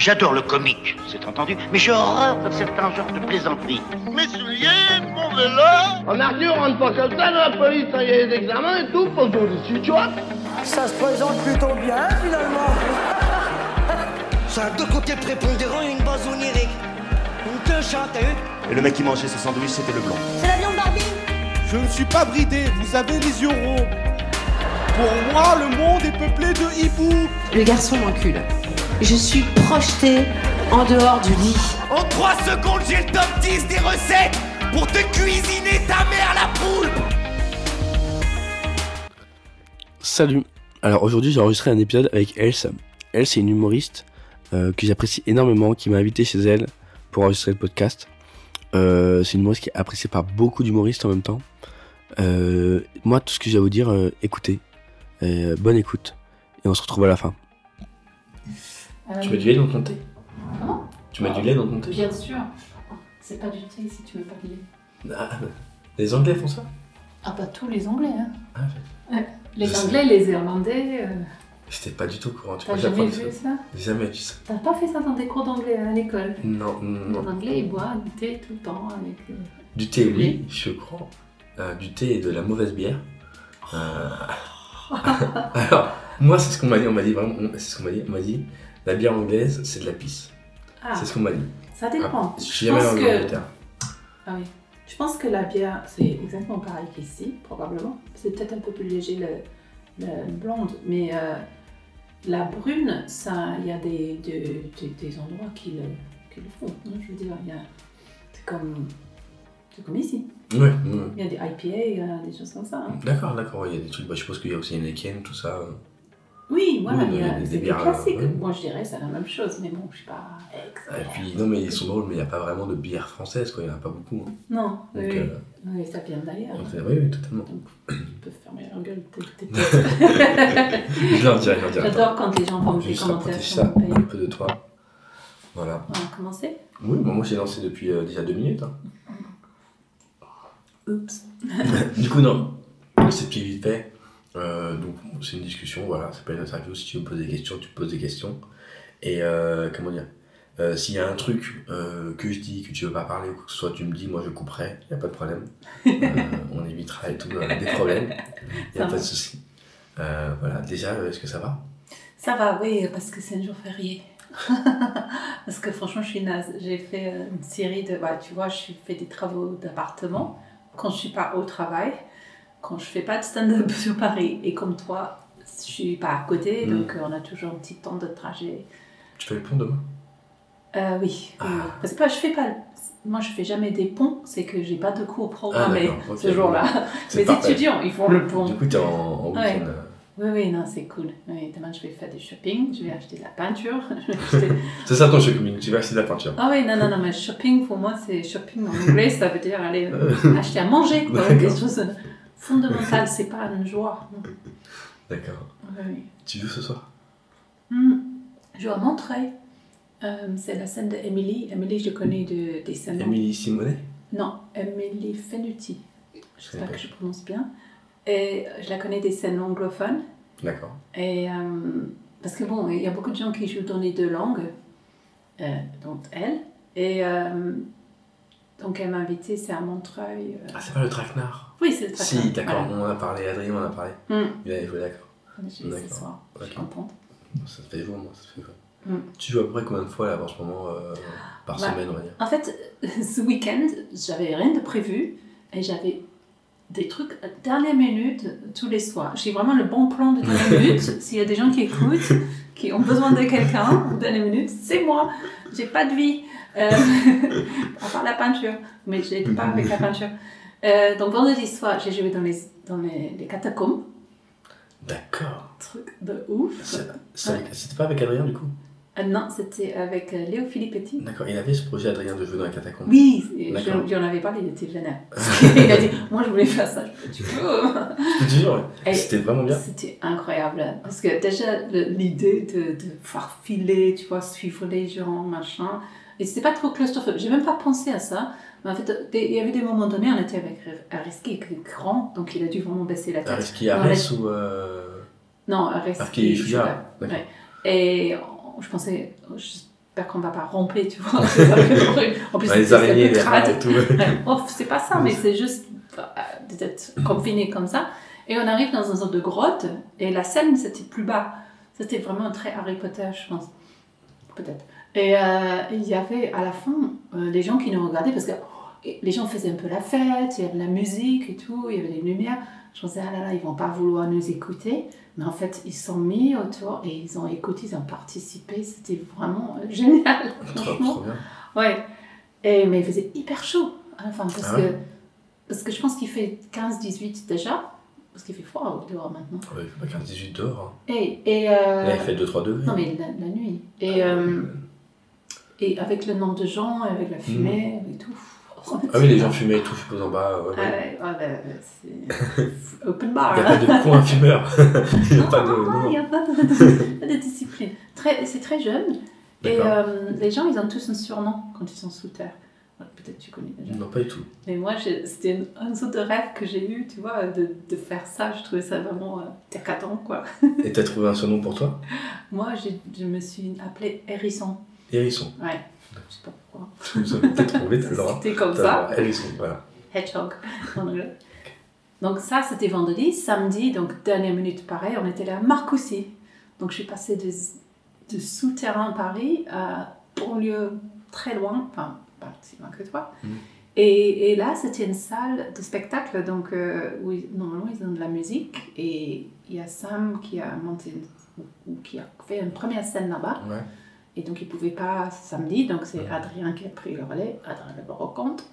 J'adore le comique, c'est entendu, mais j'ai horreur de certains genres de plaisanteries. Mes souliers, mon vélo En Arthur, on rentre pas comme ça dans la police, il y a des examens et tout, pour tout dessus, tu vois? Ça se présente plutôt bien, finalement. Ça a deux côtés prépondérants et une base onirique. Une queue vu Et le mec qui mangeait ce sandwich, c'était le blanc. C'est la viande Barbie Je ne suis pas bridé, vous avez les yeux ronds. Pour moi, le monde est peuplé de hiboux. Le garçon m'encule. Je suis projetée en dehors du lit. En 3 secondes, j'ai le top 10 des recettes pour te cuisiner ta mère la poule Salut Alors aujourd'hui j'ai enregistré un épisode avec Else. Elle c'est une humoriste euh, que j'apprécie énormément, qui m'a invité chez elle pour enregistrer le podcast. Euh, c'est une humoriste qui est appréciée par beaucoup d'humoristes en même temps. Euh, moi tout ce que j'ai à vous dire, euh, écoutez. Euh, bonne écoute. Et on se retrouve à la fin. Tu mets du lait dans ton thé Comment? Tu mets du lait dans ton thé Bien sûr. C'est pas du thé si tu veux pas de lait. Ah, Les Anglais font ça? Ah bah tous les Anglais, hein. Ah, Ouais. Les Je sais. Anglais, les Irlandais, euh, J'étais pas du tout au courant. Tu t'as jamais vu ça J'ai jamais vu ça. T'as pas fait ça dans des cours d'anglais à l'école? Non, non. Les Anglais, ils boivent du thé tout le temps avec... euh, Du thé, oui, Oui. je crois. Euh, du thé et de la mauvaise bière. Euh, Alors, moi, c'est ce qu'on m'a dit. On m'a dit vraiment. C'est ce qu'on m'a dit. On m'a dit la bière anglaise, c'est de la pisse. Ah, C'est ce qu'on m'a dit. ça dépend. Ah, je suis jamais pense allé en que... Angleterre. Ah oui. Je pense que la bière, c'est exactement pareil qu'ici, probablement. C'est peut-être un peu plus léger le, le blonde, mais euh, la brune, ça, il y a des, des, des- des endroits qui le, qui le font. hein, je veux dire, il y a, c'est comme, c'est comme ici. Ouais, ouais. Il y a des IPA, a des choses comme ça. hein. D'accord, d'accord. Il y a des trucs. Bah, je suppose qu'il y a aussi Heineken, tout ça. Oui, voilà, Oui, il y a, des- des c'est des bières, classiques. ouais. Moi, je dirais c'est la même chose, mais bon, je suis pas Et puis, non, mais ils sont drôles, mais il n'y a pas vraiment de bière française, quoi. Il n'y en a pas beaucoup. hein. Non, oui, Donc, oui. euh, Oui, ça vient d'ailleurs. euh, oui, oui, totalement. Donc, ils peuvent fermer leur gueule. t'es- Je leur dirai, je leur dirai. J'adore quand les gens des commentaires rapprocher sur ça un peu de toi. Voilà. On va commencer? Oui, bah, moi j'ai lancé depuis euh, déjà deux minutes. hein. Oups. Du coup, non. C'est petit vite fait. Euh, donc, c'est une discussion, voilà. C'est pas une interview. Si tu me poser des questions, tu me poses des questions. Et euh, comment dire? Euh, S'il y a un truc que je dis, que tu veux pas parler, ou que ce soit tu me dis, moi je couperai, il n'y a pas de problème. On évitera et tout, des problèmes. Il n'y a Ça pas de souci. Voilà, déjà, est-ce que ça va? Ça va, oui, parce que c'est un jour férié. parce que franchement, je suis naze. J'ai fait une série de. bah, tu vois, je fais des travaux d'appartement quand je suis pas au travail, quand je fais pas de stand-up sur Paris. Et comme toi, je suis pas à côté, Mm. donc euh, on a toujours un petit temps de trajet. Tu fais le pont demain Euh, oui, Ah. oui. Parce que je fais pas. Moi, je fais jamais des ponts, c'est que j'ai pas de cours Ah, programmés ok. ce jour-là. Parfait. étudiants, ils font le pont. Du coup, t'es en, en Ouais. week-end. euh. Oui, oui, non, c'est cool. Oui, demain, je vais faire du shopping, je vais acheter de la peinture. acheter- C'est ça ton shopping, tu vas acheter de la peinture. Ah oui, non, non, non, mais shopping, pour moi, c'est shopping en anglais, ça veut dire aller acheter à manger, quoi. Quelque chose fondamental, c'est pas une joie. non. D'accord. Oui. Tu joues ce soir? Hmm. Je joue à Montreuil. Euh, c'est la scène de Emily. Emily, je connais de, des scènes. Émilie Simonet? Non, Emily Fenuti. J'espère connais que je prononce bien. Et je la connais des scènes anglophones. D'accord. Et euh, parce que bon, il y a beaucoup de gens qui jouent dans les deux langues, euh, dont elle. Et euh, donc elle m'a invitée, c'est à Montreuil. euh. Ah, c'est pas le traquenard Oui, c'est le traquenard. Si, d'accord, Voilà. on en a parlé, Adrien en a parlé. Hmm. Il avait joué, d'accord. Je vais ce D'accord. soir. Je suis contente. Ça fait jouer, moi, ça fait jouer. Hmm. Tu joues à peu près combien de fois là en ce moment euh, par Bah, semaine, on va dire? En fait, ce week-end, j'avais rien de prévu et j'avais des trucs à dernière minute tous les soirs. J'ai vraiment le bon plan de dernière minute. S'il y a des gens qui écoutent, qui ont besoin de quelqu'un en dernière minute, c'est moi. J'ai pas de vie. Euh, à part la peinture. Mais je n'aide pas avec la peinture. Euh, donc vendredi soir, j'ai joué dans les, dans les, les catacombes. D'accord. Truc de ouf. Ouais. C'était pas avec Adrien du coup? Euh, non, c'était avec euh, Léo Filippetti. D'accord, il avait ce projet Adrien de jouer dans la catacombe. Oui, j'en avais parlé, il était vénère. il a dit, moi je voulais faire ça, je peux, C'était vraiment bien. C'était incroyable. Parce que déjà, l'idée de, de pouvoir filer, tu vois, suivre les gens, machin. Et c'était pas trop claustrophobe. J'ai même pas pensé à ça. Mais en fait, il y avait des moments donnés, on était avec Ariski, qui est grand, donc il a dû vraiment baisser la tête. Ariski Arès ou. Euh... Non, Ariski Ariski. Ouais. Et je pensais, je- j'espère qu'on va pas ramper, tu vois. En plus, les un araignées, les tout. Oh, c'est pas ça, mais c'est juste euh, d'être confiné comme ça. Et on arrive dans une sorte de grotte, et la scène, c'était plus bas. C'était vraiment très Harry Potter, je pense. Peut-être. Et euh, il y avait à la fin euh, des gens qui nous regardaient parce que oh, les gens faisaient un peu la fête, il y avait de la musique et tout, il y avait des lumières. Je pensais, ah là là, ils vont pas vouloir nous écouter. Mais en fait, ils se sont mis autour et ils ont écouté, ils ont participé. C'était vraiment euh, génial, franchement. Ouais. Et, mais il faisait hyper chaud à la fin parce, Ah ouais? que, parce que je pense qu'il fait 15-18 déjà. Parce qu'il fait froid dehors maintenant. Ouais, il fait pas 15-18 dehors. hein. Et, et, euh, Là, il fait 2-3 degrés. Non, mais la, la nuit. Et, euh, et avec le nombre de gens, avec la fumée et tout. Ah oui, les gens fumaient et tout, je suppose en bas. Ouais, Ah ouais. ouais, ouais, bah, c'est open bar. Il n'y a pas de coin fumeur. Il n'y a pas de. Non, il n'y a pas de, discipline. Très, c'est très jeune. Et euh, les gens, ils ont tous un surnom quand ils sont sous terre. Ouais, Peut-être tu connais déjà. Non, pas du tout. Mais moi, c'était un sorte de rêve que j'ai eu, tu vois, de, de faire ça. Je trouvais ça vraiment euh, décadent, quoi. Et t'as trouvé un surnom pour toi? Moi, je me suis appelée Hérisson. Hérisson. Ouais. Je sais pas pourquoi. Vous avez peut-être trouvé, t'as le droit. C'était comme ça. voilà. Hedgehog en anglais. Donc ça, c'était vendredi. Samedi, donc dernière minute, pareil, on était là à Marcoussis. Donc je suis passée de, de souterrain Paris à banlieue très loin, enfin pas si loin que toi. Mm. Et, et là, c'était une salle de spectacle, donc euh, où normalement ils ont de la musique. Et il y a Sam qui a monté, une- ou, ou qui a fait une première scène là-bas. Ouais. Et donc, il ne pouvait pas samedi, donc c'est Adrien qui a pris le relais. Adrien le brocante,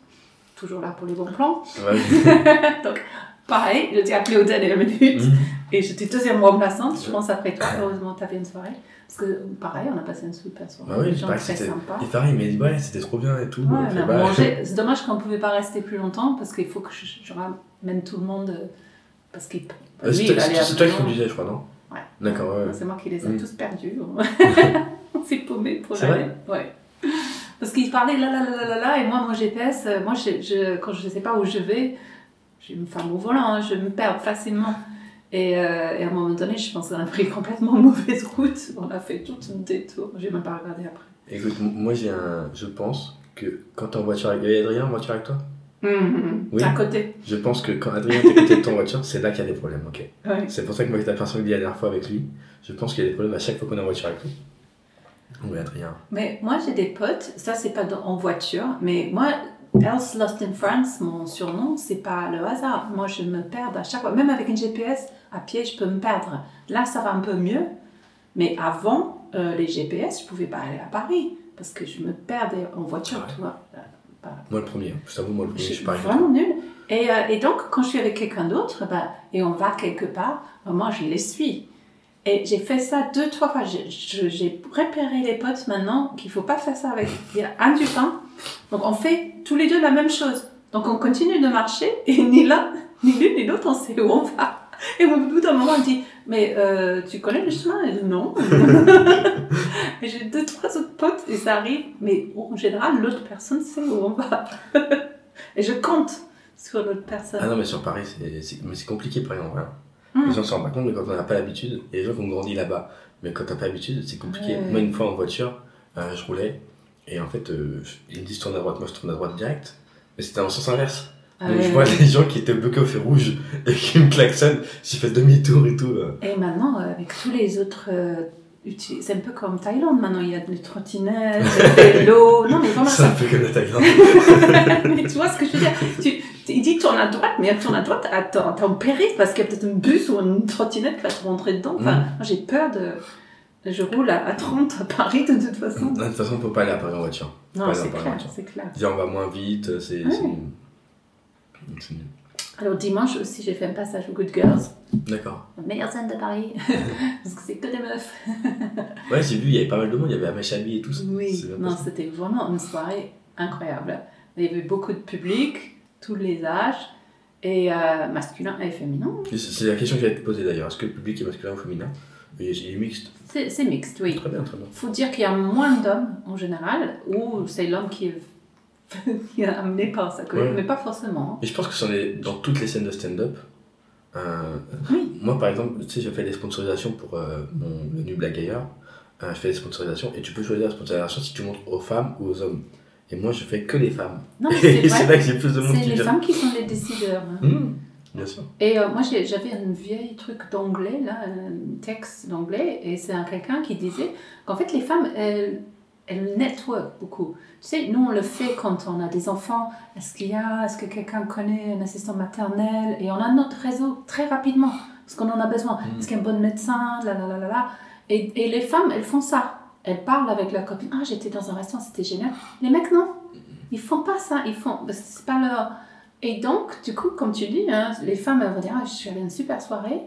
toujours là pour les bons plans. Ouais. donc, pareil, je t'ai appelé aux dernières minutes. Mhm. Et j'étais deuxième remplaçante, je pense, après toi. Heureusement, tu avais une soirée. Parce que, pareil, on a passé une super soirée. Bah oui, je gens très sympas. Et pareil, il m'a dit, ouais, c'était trop bien et tout. Ouais, on bah, mangé. C'est dommage qu'on ne pouvait pas rester plus longtemps parce qu'il faut que je, je ramène tout le monde. euh, Parce qu'il. Euh, C'est toi, qui Lyon. conduisais, je crois, non Ouais. D'accord, ouais. ouais. C'est moi qui les ai Mm. tous perdus. s'est paumé pour l'aller. Ouais. Parce qu'ils parlaient là, là, là, là, là, là, et moi, mon GPS, euh, moi, je, je- quand je ne sais pas où je vais, je une femme au volant, hein, je me perds facilement. Et, euh, et à un moment donné, je pense qu'on a pris complètement mauvaise route. On a fait tout un détour. J'ai même pas regardé après. Écoute, moi, j'ai un. Je pense que quand t'es en voiture avec. Il y a Adrien en voiture avec toi? Oui. À côté. Je pense que quand Adrien est à côté de ton voiture, c'est là qu'il y a des problèmes, ok? Ouais. C'est pour ça que moi, j'étais personne dit la dernière fois avec lui. Je pense qu'il y a des problèmes à chaque fois qu'on est en voiture avec lui. Oui, Adrien. Mais moi, j'ai des potes, ça, c'est pas dans- en voiture, mais moi, Else Lost in France, mon surnom, c'est pas le hasard. Moi, je me perds à chaque fois. Même avec une GPS, à pied, je peux me perdre. Là, ça va un peu mieux. Mais avant, euh, les GPS, je pouvais pas aller à Paris parce que je me perdais en voiture, Ouais. tu vois. Euh, Moi, le premier. Je t'avoue, moi, le premier, je suis vraiment nulle. Et, euh, et donc, quand je suis avec quelqu'un d'autre, bah, et on va quelque part, bah, moi, je les suis. Et j'ai fait ça deux, trois fois. J'ai- repéré les potes maintenant qu'il faut pas faire ça avec. Il y a un du pain. Donc, on fait tous les deux la même chose. Donc, on continue de marcher et ni l'un, ni l'une, ni l'autre, on sait où on va. Et au bout d'un moment, on dit Mais euh, tu connais le chemin? Et non. j'ai deux, trois autres potes et ça arrive. Mais en général, l'autre personne sait où on va. et je compte sur l'autre personne. Ah non, mais sur Paris, c'est compliqué, par exemple. hein. Hmm. Les gens ne se rendent pas compte, mais quand on n'a pas l'habitude, il y a des gens qui ont grandi là-bas. Mais quand t'as pas l'habitude, c'est compliqué. Ouais. Moi, une fois en voiture, euh, je roulais, et en fait, euh, ils me disent tourne à droite, moi je tourne à droite direct. Mais c'était en sens inverse. Ah Donc je vois les gens qui étaient bloqués au feu rouge et qui me klaxonnent, j'ai fait demi-tour et tout. Et maintenant, euh, avec tous les autres. euh, c'est un peu comme Thaïlande maintenant, il y a des trottinettes, des vélos. Non, mais vraiment, C'est un peu comme la Thaïlande. mais tu vois ce que je veux dire? Tu- Il dit tourne à droite, mais tourne à droite, attends, t'es en péril parce qu'il y a peut-être un bus ou une trottinette qui va te rentrer dedans. Enfin, Mm. moi j'ai peur de. Je roule à, à 30 à Paris de toute façon. De toute façon, faut pas aller à Paris en voiture. Non, c'est clair, c'est clair. On va moins vite, c'est. Ouais. c'est-. Alors dimanche aussi, j'ai fait un passage aux Good Girls, D'accord. la meilleure scène de Paris, parce que c'est que des meufs. Ouais, j'ai vu, il y avait pas mal de monde, il y avait Amechabi et tout ça. Oui, non, c'était vraiment une soirée incroyable. Il y avait beaucoup de public, tous les âges, et euh, masculin et féminin. C'est la question que j'allais te poser d'ailleurs. Est-ce que le public est masculin ou féminin? Il est mixte. C'est mixte, oui. Très bien, très bien. Il faut dire qu'il y a moins d'hommes en général, ou c'est l'homme qui est, amené par sa collègue, Ouais. mais pas forcément. Et je pense que c'en est dans toutes les scènes de stand-up. Euh, Oui. Moi, par exemple, tu sais, j'ai fait des sponsorisations pour euh, mon, le Nu Blague ailleurs. euh, je fais des sponsorisations et tu peux choisir la sponsorisation si tu montres aux femmes ou aux hommes. Et moi, je fais que les femmes. Non, c'est Et c'est vrai. là que j'ai plus de monde C'est les femmes qui sont les décideurs. hein. Mmh, bien sûr. Et euh, moi, j'avais un vieil truc d'anglais, là, un texte d'anglais, et c'est un quelqu'un qui disait qu'en fait, les femmes, elles, elles network beaucoup. Tu sais, nous, on le fait quand on a des enfants. Est-ce qu'il y a, est-ce que quelqu'un connaît un assistant maternel? Et on a notre réseau très rapidement, parce qu'on en a besoin. Mm. Est-ce qu'il y a un bon médecin? Là, là, là, là, là. Et, et les femmes, elles font ça. Elles parlent avec leur copine. Ah, j'étais dans un restaurant, c'était génial. Les mecs, non. Ils font pas ça. Ils font. C'est pas leur. Et donc, du coup, comme tu dis, hein, les femmes elles vont dire ah, Je suis allée à une super soirée.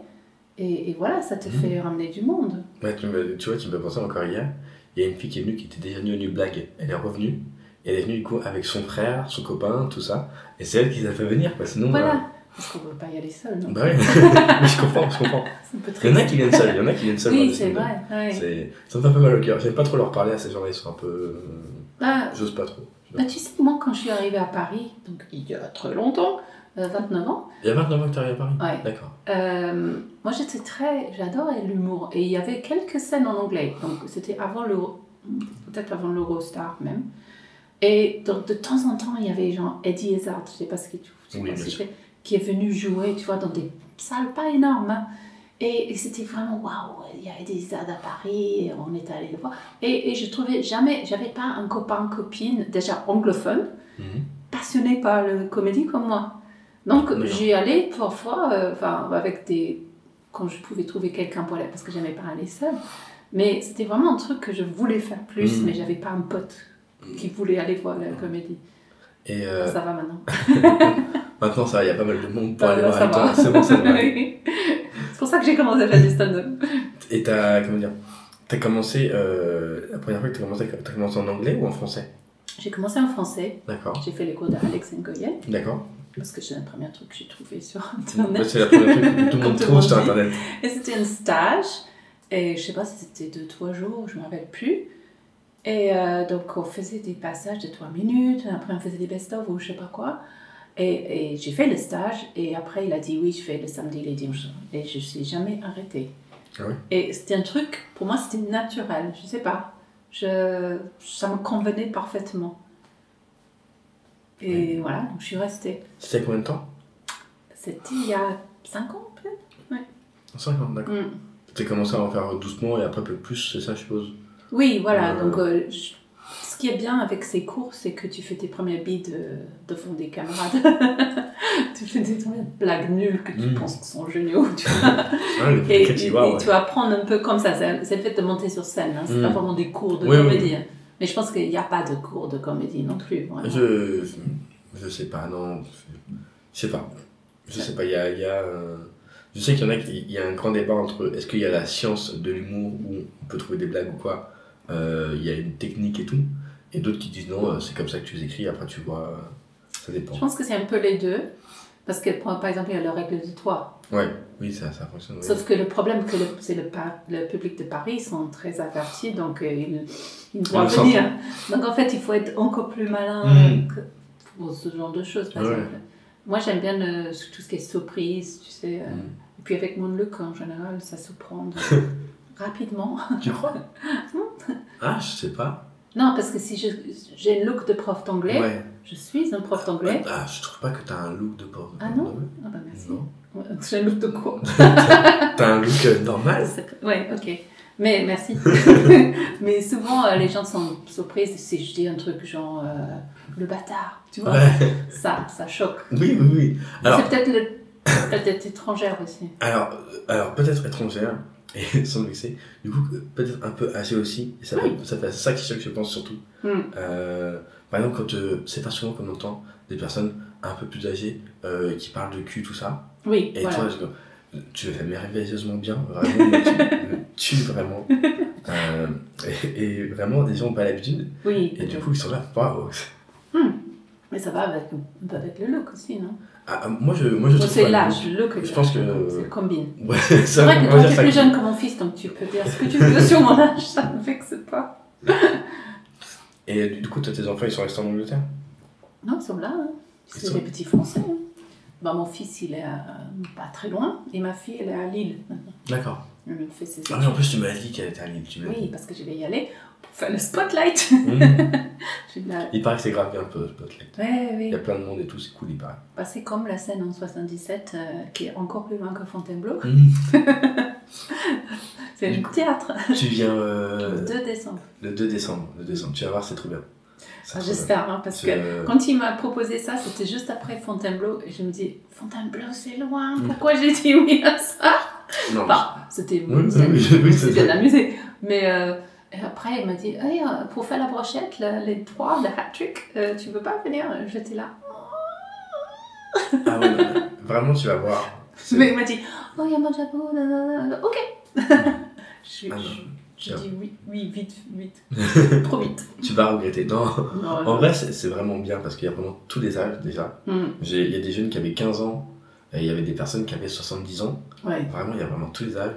Et, et voilà, ça te Mhm. fait ramener du monde. Ouais, tu, me, tu vois, tu me fais penser encore hier. Il y a une fille qui est venue qui était déjà venue au New Blague. Elle est revenue. Et elle est venue du coup avec son frère, son copain, tout ça. Et c'est elle qui les a fait venir. Quoi. Sinon, Voilà. Parce qu'on ne veut pas y aller seul. Non bah. Mais je comprends, je comprends. Il y en a qui viennent seuls. Il y en a qui viennent seuls. Oui, c'est vrai. ouais. C'est- Ça me fait un peu mal au cœur. J'aime pas trop leur parler à ces gens-là. Ils sont un peu. Bah, J'ose pas trop. bah, tu sais, moi, quand je suis arrivée à Paris, donc il y a très longtemps, euh, 29 ans, Il y a 29 ans que tu arrives à Paris Ouais. D'accord. Euh, moi, j'étais très. J'adorais l'humour. Et il y avait quelques scènes en anglais. Donc, c'était avant l'Euro. Peut-être avant l'Eurostar même. Et donc, de temps en temps, il y avait genre Eddie Izzard, je sais pas ce que tu je sais Qui est venu jouer, tu vois, dans des salles pas énormes. hein. Et, et c'était vraiment waouh, il y a Eddie Izzard à Paris, on est allé le voir. Et, et je trouvais jamais, j'avais pas un copain, copine, déjà anglophone, Mhm. passionné par le comédie comme moi. Donc j'y allais parfois, euh, enfin avec des, quand je pouvais trouver quelqu'un pour aller, parce que j'aimais pas aller seule. Mais c'était vraiment un truc que je voulais faire plus, Mhm. mais j'avais pas un pote qui voulait aller voir la comédie. Et euh, Ça va maintenant. maintenant, ça va, il y a pas mal de monde pour Ah, aller là, voir va. C'est bon, ça va. Oui. C'est pour ça que j'ai commencé à faire du stand-up. Et t'as, comment dire, t'as commencé, euh, la première fois que t'as commencé, t'as commencé en anglais ou en français? J'ai commencé en français. D'accord. J'ai fait les cours d'Alex Ngoyen, D'accord. parce que c'est le premier truc que j'ai trouvé sur Bah, Internet. c'est la première truc que tout le monde le trouve sur internet. Et c'était un stage, et je sais pas si c'était deux, trois jours, je me rappelle plus. Et euh, donc on faisait des passages de trois minutes, après on faisait des best-of ou je sais pas quoi. Et, et j'ai fait le stage, et après il a dit oui, je fais le samedi, les dimanches. Et je suis jamais arrêtée. Ah oui? Et c'était un truc, pour moi c'était naturel, je sais pas. Je, ça me convenait parfaitement. Et voilà, donc je suis restée. C'était combien de temps? C'était il y a 5 ans peut-être? 5 ans, d'accord. Mm. T'as commencé à en faire doucement et après peu plus, c'est ça, je suppose? Oui, voilà. Euh, Donc, euh, je- qui est bien avec ces cours, c'est que tu fais tes premiers bides euh, devant des camarades. tu fais des premières blagues nulles que tu Mm. penses qui sont géniaux. Tu vois. Ah, et, critiques, et- waouh, et ouais. tu vas apprendre un peu comme ça. C'est le fait de monter sur scène. hein. C'est Mm. pas vraiment des cours de Oui, comédie. hein. Mais je pense qu'il n'y a pas de cours de comédie non plus. vraiment. Je, je sais pas, non. Je sais pas. Je sais pas, il y a. il y a, euh, je sais qu'il y en a qui. Il y a un grand débat entre est-ce qu'il y a la science de l'humour où on peut trouver des blagues ou quoi euh, Il y a une technique et tout. Et d'autres qui disent non, euh, c'est comme ça que tu les écris, après tu vois. euh, Ça dépend. Je pense que c'est un peu les deux. Parce que, par exemple, il y a la règle de trois. Ouais, oui, ça, ça fonctionne. oui. Sauf que le problème, que le- c'est le, par- le public de Paris sont très avertis, donc euh, ils, ils doivent venir. Donc en fait, il faut être encore plus malin Mm. que- pour ce genre de choses, par Ouais. exemple. Moi, j'aime bien le- tout ce qui est surprise, tu sais. euh, Mm. Et puis avec mon look, en général, ça se prend de- rapidement. Tu crois? Ah, je sais pas. Non, parce que si j'ai un look de prof d'anglais, Ouais. je suis un prof d'anglais. Ah, je trouve pas que t'as un look de pauvre. Ah non Ah bah merci. J'ai un look de quoi T'as un look euh, normal Ouais, ok. Mais merci. Mais souvent, euh, les gens sont surprises si je dis un truc genre euh, le bâtard, tu vois. Ouais. Ça, ça choque. Oui, oui, oui. C'est peut-être le peut-être étrangère aussi. Alors, alors peut-être étrangère, et sans me vexer, du coup, euh, peut-être un peu âgée aussi, et ça, Oui. fait, ça fait ça qui choque, je pense, surtout. Hmm. Euh, par exemple, quand euh, c'est pas souvent qu'on entend des personnes un peu plus âgées euh, qui parlent de cul, tout ça, Oui, et voilà. toi, je- tu le fais merveilleusement bien, vraiment, mais tu me tues vraiment. Et, et vraiment, des gens n'ont pas l'habitude, Oui. et du coup, ils sont là, waouh. Mais ça va avec, avec le look aussi, non? Ah, ah, moi, je, moi, je trouve C'est l'âge, le look. Je pense que. C'est combine. Ouais, C'est vrai que toi, dire tu es ça. plus jeune que mon fils, donc tu peux dire ce que tu veux sur mon âge, ça ne me vexe pas. Et du coup, toi, tes enfants, ils sont restés en Angleterre? Non, ils sont là. hein. C'est sont- des petits Français. hein. Bah, mon fils, il est à- pas très loin, et ma fille, elle est à Lille. D'accord. Elle me fait ses Ah oui, en plus, tu m'as dit qu'elle était à Lille. Tu Oui, parce que je vais y aller faire le spotlight. Mhm. La- Il paraît que c'est grave bien, le Spotlight. Ouais, Il oui. y a plein de monde et tout, c'est cool, il paraît. Bah, c'est comme la scène en 77 euh, qui est encore plus loin que Fontainebleau. Mhm. c'est Du le théâtre. Tu viens euh, Le 2 décembre. le 2 décembre. Le 2 décembre. Tu vas voir, c'est trop bien. Ah. J'espère, hein, parce que euh, quand il m'a proposé ça, c'était juste après Fontainebleau. Et je me dis, Fontainebleau, c'est loin. Mm. Pourquoi j'ai dit oui à ça? Non, Enfin, c'était Oui, amusé. Mais euh, et après, il m'a dit, Hey, euh, pour faire la brochette, le- les trois, le hat-trick, euh, tu veux pas venir? J'étais là. Ah non, non. vraiment, tu vas voir. Mais il m'a dit, oh, il y a mon chapeau, ok. je suis- Ah je- tiens. dit oui, oui, vite, vite. Trop vite. Tu vas regretter. Non, Non, en vrai, c'est vraiment bien parce qu'il y a vraiment tous les âges déjà. Hmm, Il y a des jeunes qui avaient 15 ans et il y avait des personnes qui avaient 70 ans. Ouais, Vraiment, il y a vraiment tous les âges.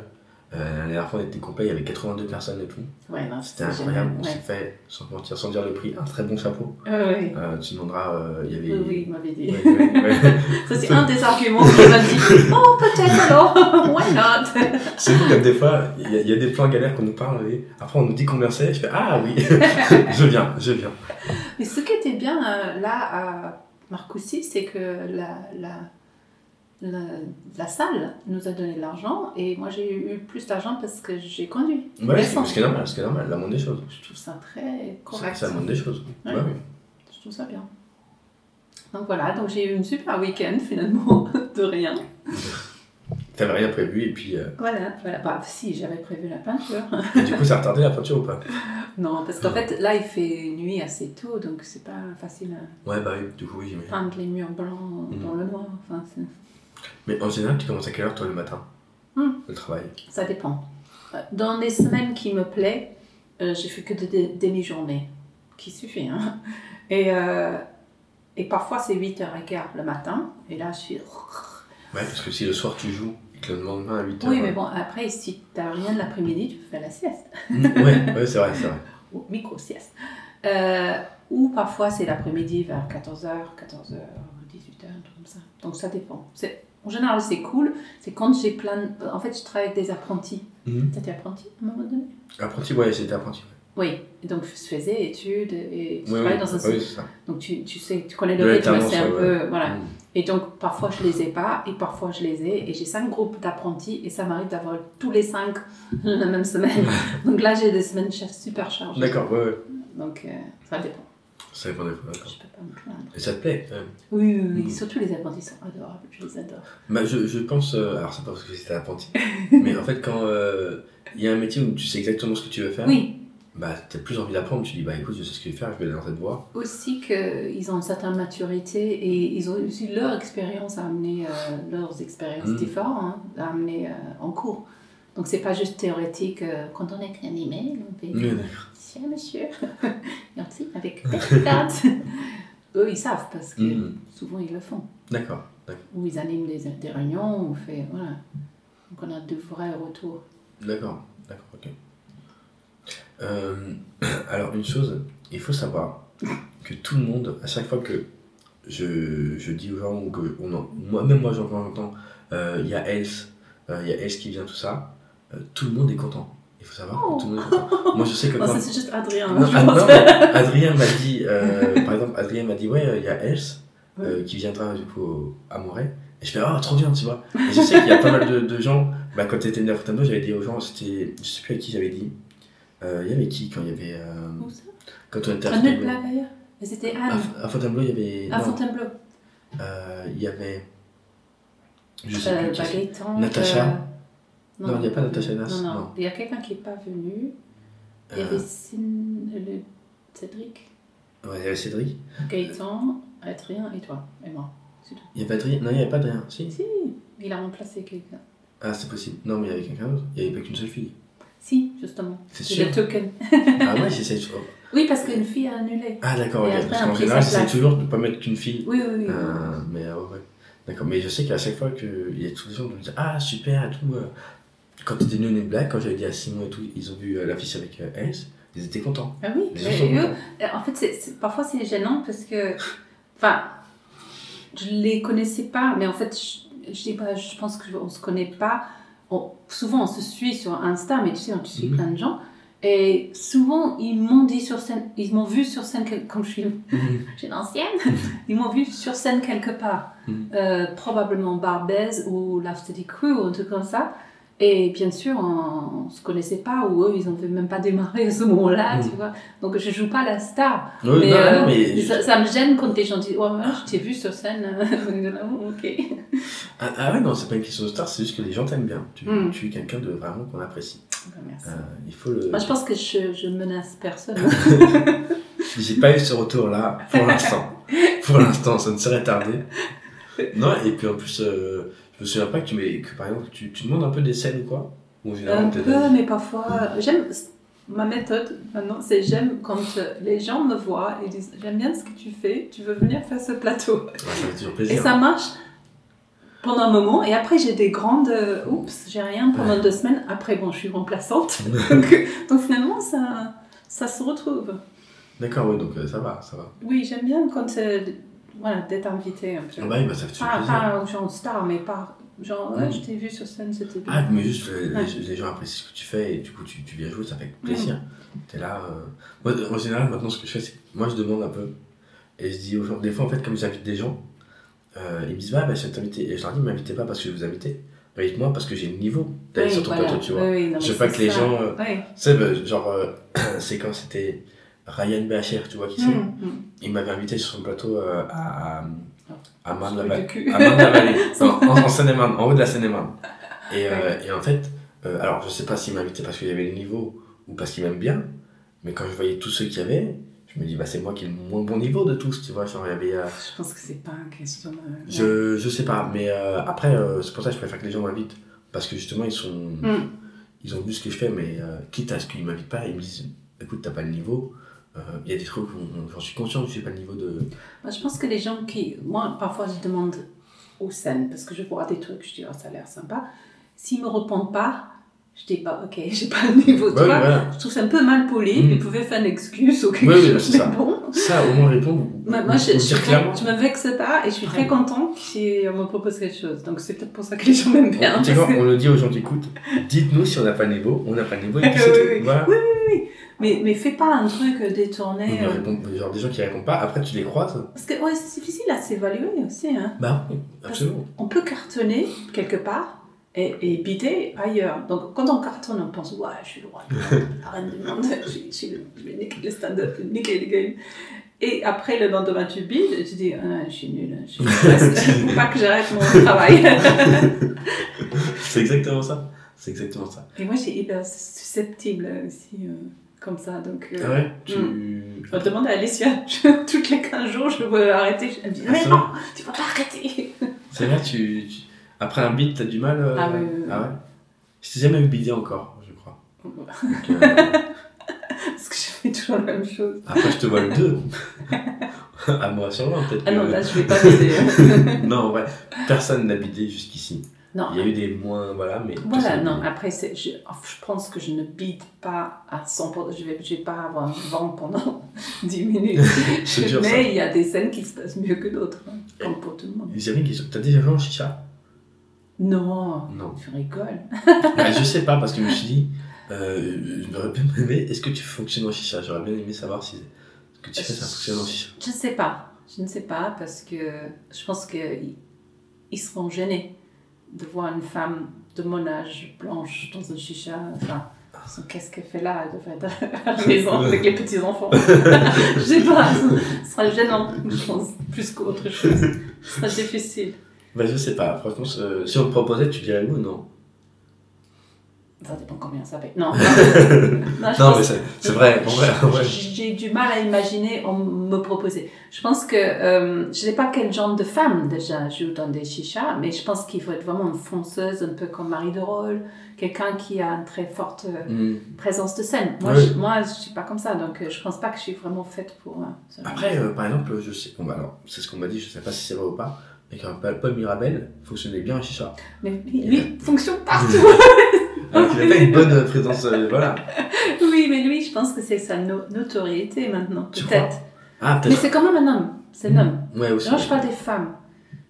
Euh, la dernière fois, on était complet, il y avait 82 personnes et tout. ouais, C'était incroyable. génial, On s'est fait, sans mentir, sans dire le prix, un très bon chapeau. Ouais. Euh, tu demanderas, euh, il y avait. Oui, oui, il m'avait dit. Ouais, ouais, ouais. Ça, c'est un des arguments qu'il m'a dit. Oh, peut-être alors, why not? C'est fou comme des fois, il y, a- il y a des plans galères qu'on nous parle et après on nous dit combien c'est, je fais Ah oui, je viens, je viens. Mais ce qui était bien euh, là à Marcoussis, c'est que la, la, la, la salle nous a donné de l'argent et moi j'ai eu plus d'argent parce que j'ai conduit. L'essence. ce qui est normal, ce qui est normal, la moindre des choses. Je trouve ça très correct. c'est la moindre des choses. Ouais. Ouais, oui. Je trouve ça bien. Donc voilà, donc j'ai eu une super week-end finalement, de rien. T'avais rien prévu et puis. euh, Voilà, voilà. Bah si, j'avais prévu la peinture. et du coup, ça a retardé la peinture ou pas? Non, parce qu'en fait là il fait nuit assez tôt, donc c'est pas facile à Ouais, bah oui, du coup, oui, peindre les murs blancs Mhm. dans le noir. Enfin, Mais en général, tu commences à quelle heure toi le matin Hmm. Le travail Ça dépend. Euh, Dans les semaines qui me plaisent, euh, j'ai fait que de, de- demi-journées, qui suffit. Hein. Et, euh, et parfois c'est 8h15 le matin, et là je suis... Ouais, parce que si le soir tu joues le lendemain à 8h. Oui, mais bon, après, si t'as rien l'après-midi, tu peux faire la sieste, ouais, ouais, c'est vrai, c'est vrai. ou micro-sieste. Euh, ou parfois c'est l'après-midi vers 14h, 14h, 18h, un truc comme ça. Donc ça dépend. C'est- En général, c'est cool. C'est quand j'ai plein de... En fait, je travaille avec des apprentis. Mhm. T'étais apprenti à un moment donné? Apprenti, ouais, j'étais apprenti. Oui, et donc je faisais études et tu Ouais, travailles dans un site. c'est ça. Donc tu, tu sais, tu connais le rythme, c'est un ouais, peu. Voilà. Mm. Et donc parfois je les ai pas et parfois je les ai. Et j'ai cinq groupes d'apprentis et ça m'arrive d'avoir tous les cinq la même semaine. donc là j'ai des semaines super chargées. D'accord, ouais, ouais. Donc euh, ça dépend. Ça dépend des fois, d'accord. Je peux pas me plaindre. Et ça te plaît quand même Oui, oui, oui. Mm. Surtout les apprentis sont adorables. Je les adore. Bah, je, je pense, euh, alors c'est pas parce que c'était apprenti, mais en fait quand euh, il y a un métier où tu sais exactement ce que tu veux faire, Oui, bah t'as plus envie d'apprendre, tu dis bah écoute je sais ce que je vais faire, je vais aller dans cette voie. aussi qu'ils ont une certaine maturité et ils ont aussi leur expérience à amener, euh, leurs expériences Mm. différentes hein, à amener en cours. Donc c'est pas juste théorétique, euh, quand on écrit un email, on fait Oui, Tiens monsieur, merci, avec. Eux ils savent parce que Mm. souvent ils le font. D'accord, Ou ils animent des, des réunions, on fait, voilà. Donc on a de vrais retours. d'accord, d'accord, ok. Euh, alors une chose, il faut savoir que tout le monde, à chaque fois que je, je dis aux gens, ou que on en- moi, même moi j'en entends, euh, il y a Else, euh, il y a Else qui vient, tout ça, tout le monde est content. Il faut savoir que tout le monde est content. Moi je sais que Oh, quand... ça c'est juste Adrien. Non, je ah, non, Adrien m'a dit, euh, par exemple, Adrien m'a dit, ouais, euh, il y a Else euh, qui viendra du coup à Montréal. Et je fais, oh, trop bien, tu vois. Et je sais qu'il y a pas mal de, de gens, bah, quand tu étais venu à Fontainebleau, j'avais dit aux gens, c'était, je sais plus à qui j'avais dit. Euh, Il y avait qui quand il y avait. euh, Où ça? quand on était à Fontainebleau c'était Anne. à Fontainebleau, il y avait. À non, Fontainebleau. euh, il y avait. Je sais Euh, plus bah, Natacha. Euh, Non, il n'y a pas Natacha Nas, Non, non, non. il y a quelqu'un qui n'est pas venu. Il y Euh, avait Cyn- le Cédric, ouais, il y avait Cédric. Gaëtan, Adrien et toi, et moi. C'est tout. Il y avait Adrien. Non, il n'y avait pas Adrien. Si. Si, il a remplacé quelqu'un. Ah, c'est possible. Non, mais il y avait quelqu'un d'autre. Il n'y avait pas qu'une seule fille. Si, justement. C'est C'est sûr. le token. Ah ouais, j'essaie de. Oui, parce qu'une fille a annulé. Ah d'accord, Et ok. après, Parce qu'en général, sa j'essaie toujours de ne pas mettre qu'une fille. Oui, oui, oui. Euh, mais euh, ouais. D'accord, mais je sais qu'à chaque fois qu'il y a les gens qui me disent Ah super et tout. euh, quand étais venu une blague, quand j'avais dit à Simon et tout, ils ont vu euh, l'affiche avec euh, Alice, ils étaient contents. Ah oui, sont eux, euh, en fait, parfois c'est gênant parce que. Enfin, je les connaissais pas, mais en fait, je, je dis pas, je pense qu'on se connaît pas. on- souvent on se suit sur Insta, mais tu sais, on te suit Mhm. plein de gens. Et souvent, ils m'ont dit sur scène, ils m'ont vu sur scène, comme je suis, j'ai l'ancienne, ils m'ont vu sur scène quelque part. Mhm. Euh, probablement Barbès ou Steady Crew ou un truc comme ça. Et bien sûr, on, on se connaissait pas, ou eux, ils n'ont même pas démarré à ce moment-là, Mhm. tu vois. Donc, je joue pas la star. Oui, mais, non, euh, non, mais ça, ça me gêne quand les gens disent Oh, moi, je t'ai vu sur scène. Oh, ok. Ah, ah ouais, non, c'est pas une question de star, c'est juste que les gens t'aiment bien. Tu, Mm. tu es quelqu'un de vraiment qu'on apprécie. Merci. Euh, il faut le. Moi, je pense que je, je menace personne. J'ai pas eu ce retour-là pour l'instant. pour l'instant, ça ne serait tardé. Non, et puis en plus, euh, je me souviens pas que tu, mets, que par exemple, tu, tu demandes un peu des scènes ou quoi? Ou généralement, Un peu, mais parfois. J'aime. Ma méthode maintenant, c'est j'aime quand euh, les gens me voient et disent J'aime bien ce que tu fais, tu veux venir faire ce plateau. Ça fait toujours Et plaisir. ça marche pendant un moment, et après j'ai des grandes. euh, oups, j'ai rien pendant deux semaines. Après, bon, je suis remplaçante. donc, donc finalement, ça, ça se retrouve. D'accord, oui, donc euh, ça va, ça va. Oui, j'aime bien quand. euh, voilà, d'être invité un peu. Ah bah oui, bah, ça fait toujours pas, plaisir. pas genre star, mais pas. Genre, ouais, Mm. je t'ai vu sur scène, c'était bien. Ah, mais juste, Ouais. les, gens apprécient ce que tu fais et du coup, tu, tu viens jouer, ça fait plaisir. T'es là. euh, Moi, en général, maintenant, ce que je fais, c'est que moi, je demande un peu. Et je dis aux gens, des fois, en fait, comme j'invite des gens, euh, ils me disent, bah, bah, je vais t'inviter. Et je leur dis, m'invitez pas parce que je vous invite. Invite-moi parce que j'ai le niveau d'aller Oui, sur ton voilà. plateau, tu vois. Oui, oui, non, je veux pas que les gens. euh. Tu sais, bah, genre, euh, c'est quand c'était Ryan BHR, tu vois qui c'est Mm, mm. Il m'avait invité sur son plateau euh, à, à, Marne-la-Vallée. En, en Seine-et-Marne, en haut de la Seine-et-Marne. Et, euh, et en fait, euh, alors je sais pas s'il m'a invité parce qu'il y avait le niveau ou parce qu'il m'aime bien, mais quand je voyais tous ceux qu'il y avait, je me dis, bah c'est moi qui ai le moins bon niveau de tous, tu vois. Genre, il y avait. euh, Je pense que c'est pas une question de. je, je sais pas, mais après, c'est pour ça que je préfère que les gens m'invitent. Parce que justement, ils sont. Mm. Ils ont vu ce que je fais, mais quitte à ce qu'ils m'invitent pas, ils me disent écoute, t'as pas le niveau. Euh, Il y a des trucs où on- j'en suis conscient que j'ai pas le niveau de. Moi, je pense que les gens qui. Moi, parfois, je demande aux scènes parce que je vois des trucs, je dis, oh, ça a l'air sympa. S'ils me répondent pas, je dis, bah, ok, j'ai pas le niveau. Ouais, vois voilà. Je trouve ça un peu mal poli. Mm. Ils pouvaient faire une excuse ou quelque Ouais, chose. mais bon. Ça, au moins répondre. Moi, moi, je, je, je me vexe pas et je suis très contente qu'on me propose quelque chose. Donc, c'est peut-être pour ça que les gens m'aiment bien. Tu que- on le dit aux gens qui écoutent dites-nous si on n'a pas le niveau, on n'a pas le niveau, et puis Oui, c'est tout. oui. Voilà. Oui, oui, oui. Mais, mais fais pas un truc détourné. Euh, répondre- genre des gens qui répondent pas, après tu les croises. Parce que ouais, c'est difficile à s'évaluer aussi. Hein. Bah oui, absolument. On peut cartonner quelque part et, et bider ailleurs. Donc quand on cartonne, on pense Ouais, je suis le la reine du monde, je, vais niquer le stand-up, niquer les games. Et après, le lendemain, tu bides et tu dis ah, Je suis nul, je suis nulle. faut pas que j'arrête mon travail. C'est exactement ça. C'est exactement ça. et moi, j'ai hyper susceptible aussi, euh, comme ça. Donc, euh, Ah ouais tu... Je vais demander à Alicia, je- toutes les 15 jours, je veux arrêter. Elle me dit Ah, Mais non, tu vas pas arrêter. C'est vrai, tu, tu- Après un beat, t'as du mal. euh, Ah oui, oui, oui. Ah ouais Je t'ai jamais eu bidé encore, je crois. Donc, euh, Parce que je fais toujours la même chose. Après, je te vois le 2. à moi sûrement, peut-être. Ah non, là, je vais pas m'aider. non, ouais. Personne n'a bidé jusqu'ici. Non. Il y a eu des moins, voilà, mais. Voilà, non, bidé. après, je, je pense que je ne bide pas à 100%. Je vais, je vais pas avoir un vent pendant 10 minutes. Ça. Mais il y a des scènes qui se passent mieux que d'autres, hein, comme pour tout le monde. J'avais une question. T'as déjà joué en chicha Non, Non. tu rigoles. Bah, je sais pas, parce que je me suis dit, euh, je m'aurais bien aimé, est-ce que tu fonctionnes en chicha? J'aurais bien aimé savoir si ce que tu fais, ça fonctionne en chicha? Je ne sais pas. Je ne sais pas parce que je pense qu'ils ils seront gênés de voir une femme de mon âge blanche dans un chicha. Enfin, qu'est-ce qu'elle fait là Elle devrait être à la maison avec les petits-enfants. je sais pas. Ce sera gênant, je pense, plus qu'autre chose. Ce sera difficile. Bah, je sais pas, franchement, si on te proposait, tu dirais oui ou non? Ça dépend combien ça paye. Non, non, Non, mais c'est vrai. J'ai du mal à imaginer on me proposer. Je pense que euh, je sais pas quel genre de femme déjà joue dans des chichas, mais je pense qu'il faut être vraiment une fonceuse, un peu comme Marie de Rôle, quelqu'un qui a une très forte euh, Mm. présence de scène. Moi, Oui. je, moi, je suis pas comme ça, donc euh, je pense pas que je suis vraiment faite pour. euh, Après, par exemple, je sais, bon, bah, c'est ce qu'on m'a dit, je sais pas si c'est vrai ou pas, mais quand Paul Mirabel fonctionnait bien en chicha. mais lui, lui fonctionne partout. Alors qu'il avait une bonne présence, euh, voilà. oui, mais lui, je pense que c'est sa no- notoriété maintenant, peut-être. Ah, Mais peut-être. c'est quand même un homme. C'est un homme. Ouais, aussi. Genre, je parle des femmes.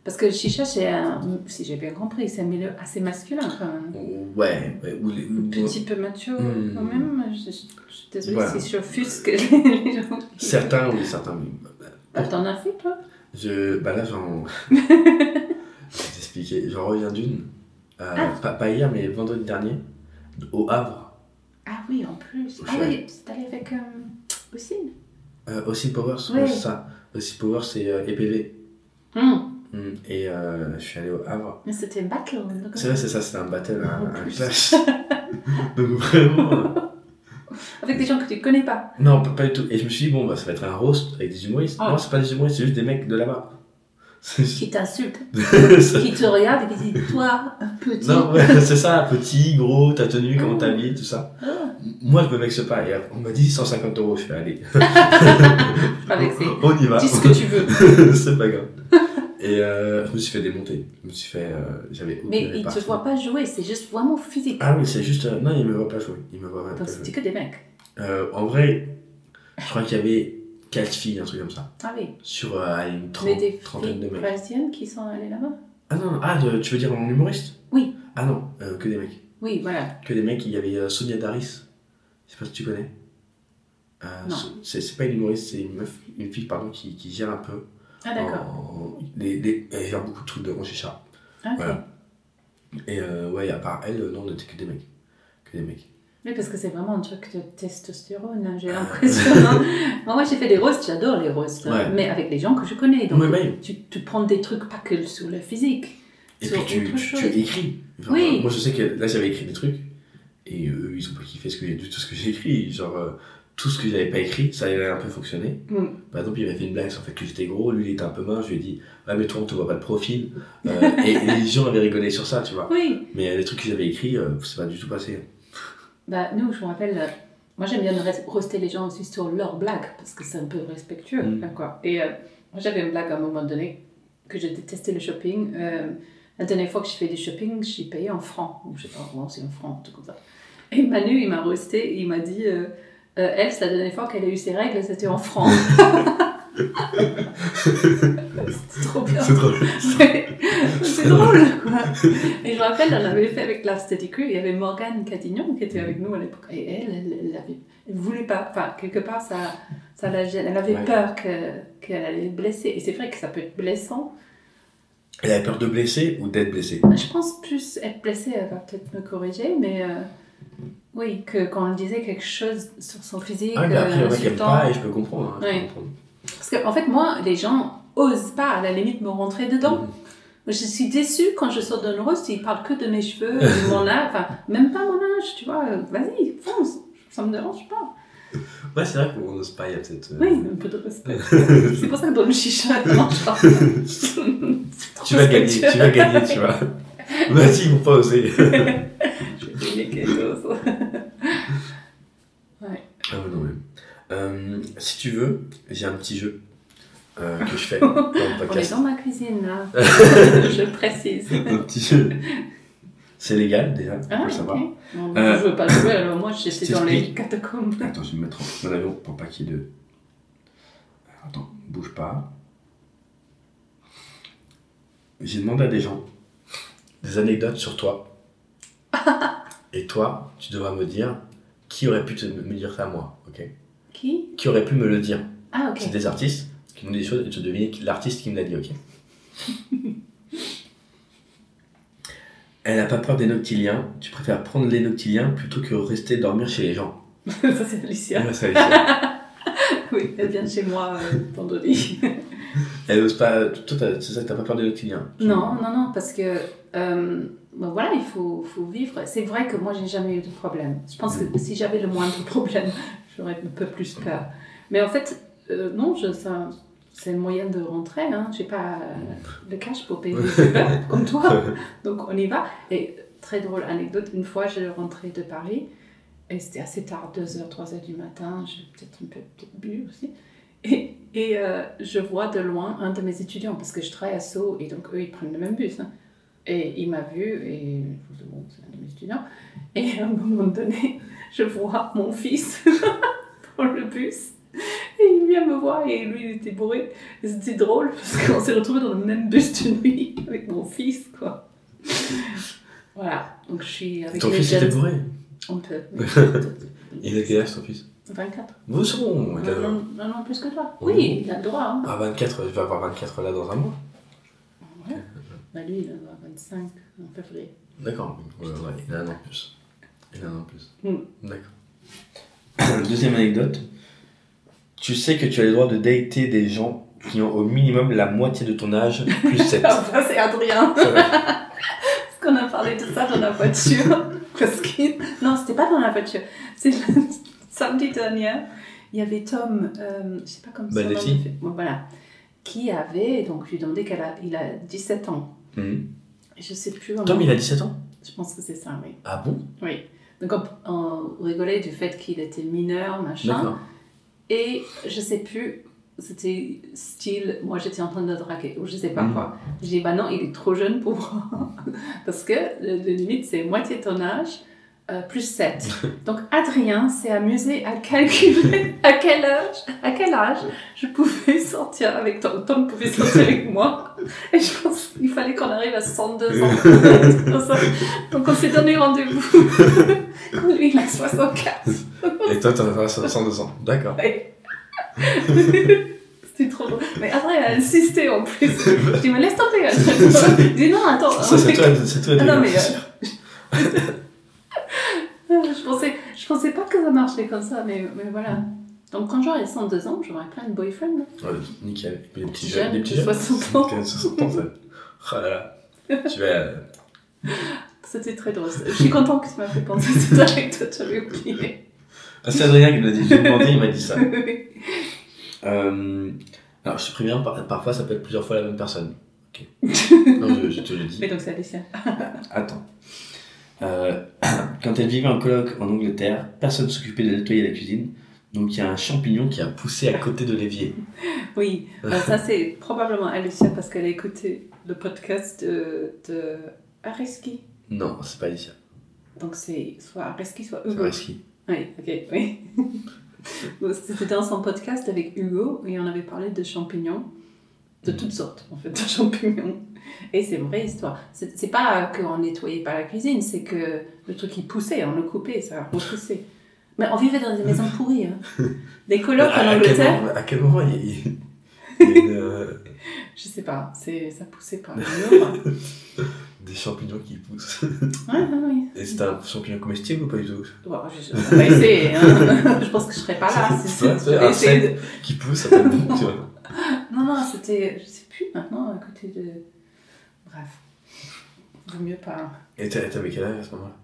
Parce que le chicha, c'est un, si j'ai bien compris, c'est un milieu assez masculin quand même. Ouais, ouais. Ou les, ou- Un petit peu macho Hmm. quand même. Je, je- je suis désolée Voilà. si les gens. Certains, oui, certains, oui. Bah, T'en as fait toi? Je, bah là, j'en. je vais t'expliquer. J'en reviens d'une. euh, Ah. pas, pas hier, mais vendredi dernier, au Havre. Ah oui, en plus. Ah oui, c'est allé avec euh, Ossine. Euh, Austin Powers, ouais, c'est ça. Austin Powers, c'est euh, EPV. Hmm. Mm. Et euh, je suis allé au Havre. Mais c'était un battle. donc- C'est vrai, c'est ça, c'était un battle, un, En un clash. Donc vraiment. euh, Avec des gens que tu connais pas. Non, pas, pas du tout. Et je me suis dit, bon, bah, ça va être un roast avec des humoristes. Ah. Non, c'est pas des humoristes, c'est juste des mecs de là-bas. Qui t'insultent. juste- qui te regardent et qui disent Toi, petit. non, c'est ça, petit, gros, ta tenue, comment t'habilles, tout ça. Ah, Moi, je me vexe pas. Et on m'a dit 150 euros. Je fais, allez, pas vexé. on y va. Dis ce que tu veux. c'est pas grave. Et euh, je me suis fait démonter. Je me suis fait. euh, J'avais Mais ils te voient pas jouer, c'est juste vraiment physique. Ah oui, c'est juste. euh, non, il me voit pas jouer. Il me voit même Donc pas c'était que des mecs. Euh, en vrai, je crois qu'il y avait 4 filles, un truc comme ça. Ah oui. Sur euh, allez, une trente- des trentaine de mecs. parisiennes qui sont allées là-bas? Ah non, ah, de- tu veux dire en humoriste? Oui. Ah non, euh, que des mecs. Oui, voilà. Que des mecs, il y avait euh, Sonia Daris. Je sais pas si tu connais. Euh, Non. C'est c'est pas une humoriste, c'est une meuf, une fille pardon, qui, qui gère un peu. Ah d'accord. en- les, les- elle gère beaucoup de trucs de mon chicha. Ah. Voilà. Et euh, ouais, à part elle, non, on était que des mecs. Que des mecs. Oui, parce que c'est vraiment un truc de testostérone, hein, j'ai Ah. l'impression. hein. Moi, moi, j'ai fait des roasts, j'adore les roasts, hein, Ouais. mais avec les gens que je connais. Donc, tu, tu prends des trucs pas que sur le physique. Et sur puis tu, autre tu, chose. tu écris. Oui. euh, Moi je sais que là j'avais écrit des trucs et eux ils ont pas kiffé ce que, du tout ce que j'ai écrit. Genre euh, tout ce que j'avais pas écrit ça avait un peu fonctionné. Mm. Par exemple il avait fait une blague sur le fait que j'étais gros, lui il était un peu mince, je lui ai dit ouais mais toi on te voit pas de profil. Euh, et, et les gens avaient rigolé sur ça tu vois. Oui. Mais euh, les trucs que j'avais écrits euh, c'est pas du tout passé. Bah, nous, je me rappelle, euh, moi j'aime bien roaster les gens aussi sur leurs blagues, parce que c'est un peu respectueux. Mm. hein, quoi. Et euh, moi j'avais une blague à un moment donné, que je détestais le shopping. Euh, la dernière fois que j'ai fait du shopping, j'ai payé en francs. Je sais pas, vraiment, c'est en francs, tout comme ça. Et Manu, il m'a roasté, il m'a dit, euh, elle, c'est la dernière fois qu'elle a eu ses règles, c'était en francs. c'était trop bien. C'est drôle. C'est drôle, quoi. Et je me rappelle, on avait fait avec la Steady Crew, il y avait Morgane Catignon qui était avec nous à l'époque. Et elle, elle, elle, avait, elle voulait pas, enfin, quelque part, ça, ça la gêne. Elle avait Ouais. peur que- qu'elle allait être blessée. Et c'est vrai que ça peut être blessant. Elle avait peur de blesser ou d'être blessée? Je pense plus être blessée, elle va peut-être me corriger, mais euh, oui, que quand on disait quelque chose sur son physique, Ah mais après il y en a qui aiment insultant. pas et je peux comprendre. hein, je peux comprendre. Parce qu'en en fait, moi, les gens osent pas, à la limite, me rentrer dedans. Mhm. Je suis déçue quand je sors d'un roast, ils parlent que de mes cheveux, de mon âge, enfin, même pas mon âge, tu vois. euh, Vas-y, fonce, ça me dérange pas. Ouais c'est vrai qu'on n'ose pas, il y a peut-être... euh, Oui, un peu de respect. C'est pour ça que dans le chicha, ça marche pas. tu vas gagner, tu vas gagner, tu vois. Vas-y, ils vont pas oser. Je vais gagner quelque chose. ouais. Ah ouais, non, ouais. Euh, si tu veux, j'ai un petit jeu euh, que je fais dans le On est dans ma cuisine, là. je précise. un petit jeu. C'est légal déjà, Ah, faut le savoir. ok. Non, Euh, je veux pas jouer, alors moi, j'étais dans les catacombes. Attends, je vais me mettre en avion pour pas qu'il y ait de. Attends, bouge pas. J'ai demandé à des gens des anecdotes sur toi. Et toi, tu devras me dire qui aurait pu te, me dire ça à moi, ok? Qui Qui aurait pu me le dire Ah, ok. C'est des artistes qui m'ont dit des choses et tu devines qui- l'artiste qui me l'a dit, ok Elle n'a pas peur des noctiliens. Tu préfères prendre les noctiliens plutôt que rester dormir chez les gens. ça, c'est Alicia. Ouais, ça, Alicia. Oui, elle vient chez moi euh. Elle ose pas. Toi, c'est ça que t'as pas peur des noctiliens? Non, non, non, parce que euh, ben voilà, il faut, faut vivre. C'est vrai que moi, j'ai jamais eu de problème. Je pense que si j'avais le moindre problème, j'aurais un peu plus peur. Mais en fait, euh, non, je, ça, c'est le moyen de rentrer. Hein. J'ai pas euh, le cash pour payer des Uber, comme toi. Donc on y va. Et très drôle anecdote, une fois, je rentrais de Paris. Et c'était assez tard, 2h, 3h du matin, j'ai peut-être un peu peut-être bu aussi. Et, et euh, je vois de loin un de mes étudiants, parce que je travaille à Sceaux, et donc eux, ils prennent le même bus. hein. Et il m'a vu, et je me bon, c'est un de mes étudiants. Et à un moment donné, je vois mon fils dans le bus. Et il vient me voir et lui, il était bourré. Et c'était drôle parce qu'on s'est retrouvés dans le même bus de nuit avec mon fils, quoi. Voilà, donc je suis avec Ton les fils était jeunes- bourré On peut. Il a quel âge ton fils 24 Bon, c'est bon. il a- non, non, non, plus que toi. Oh. Oui, il a le droit. Hein. Ah, 24, je vais avoir 24 là dans un mois. Ouais. Bah, lui, il en a 25 en février. D'accord, ouais, ouais, il a un an plus. Il a un an de plus. Mm. D'accord. Deuxième anecdote. Tu sais que tu as le droit de dater des gens qui ont au minimum la moitié de ton âge, plus 7. Enfin, c'est Adrien. Parce qu'on a parlé de ça dans la voiture. Parce que... Non, c'était pas dans la voiture. C'est le samedi dernier. Il y avait Tom, euh, je sais pas comment Baldetti. de fait- Bon, voilà. Qui avait, donc je lui ai demandé qu'il a, il a 17 ans. Mhm. Je sais plus. Tom, il a 17 ans? Je pense que c'est ça, oui. Ah bon? Oui. Donc on, on rigolait du fait qu'il était mineur, machin. Et je sais plus, c'était style, moi j'étais en train de le draguer, ou je sais pas Mhm. quoi. J'ai dit, bah non, il est trop jeune pour moi. Parce que le limite, c'est moitié ton âge, euh, plus 7. Donc Adrien s'est amusé à calculer à quel âge, à quel âge je pouvais sortir avec Tom. Tom pouvait sortir avec moi. Et je pense qu'il fallait qu'on arrive à 102 ans. Donc on s'est donné rendez-vous. Lui, il a 64. Et toi, t'en as 62 ans. D'accord. Ouais. C'était trop drôle. Mais après, elle a insisté en plus. Je dis, mais laisse tomber. Elle dit, non, attends. C'est toi, c'est toi, Ah non, mais, euh. Je, pensais, je pensais pas que ça marchait comme ça, mais, mais voilà. Donc quand j'aurai 102 ans, j'aurai plein de boyfriends. Ouais, nickel. Des petits Jeune, jeunes, des petits jeunes. 60 ans. Qui a 60 ans. Oh là là. Tu vas. euh, C'était très drôle. Je suis contente que tu m'as fait penser à cette anecdote, j'avais oublié. Ah, c'est Adrien qui me l'a dit. J'ai demandé, il m'a dit ça. Oui. Euh, alors, je te préviens, par- parfois ça peut être plusieurs fois la même personne. Ok. Non, je, je te le dis. Mais donc c'est Alicia. Attends. Euh, quand elle vivait en coloc en Angleterre, personne ne s'occupait de nettoyer la cuisine. Donc il y a un champignon qui a poussé à côté de l'évier. Oui, ça c'est probablement Alicia parce qu'elle a écouté le podcast de, de Areski. Non, c'est pas Alicia. Donc c'est soit Areski, soit Hugo. Reski. Oui, ok, oui. C'était dans son podcast avec Hugo et on avait parlé de champignons, de toutes sortes en fait, de champignons. Et c'est une vraie histoire. C'est pas qu'on nettoyait pas la cuisine, c'est que le truc il poussait, on le coupait, ça repoussait. Mais on vivait dans des maisons pourries. Hein. Des colocs à, en Angleterre, à quel moment il y a, il y une, euh, je sais pas, ça poussait par mur. des champignons qui poussent Ouais, ouais, ouais. Et c'est un champignon comestible ou pas du tout? Je, on va essayer. Hein. je pense que je serais pas là. C'est- un set qui pousse, ça peut être bon, tu vois. de- Non, non, c'était. Je sais plus maintenant, à côté de. Bref. Vaut mieux pas. Et t'avais quel âge à ce moment-là?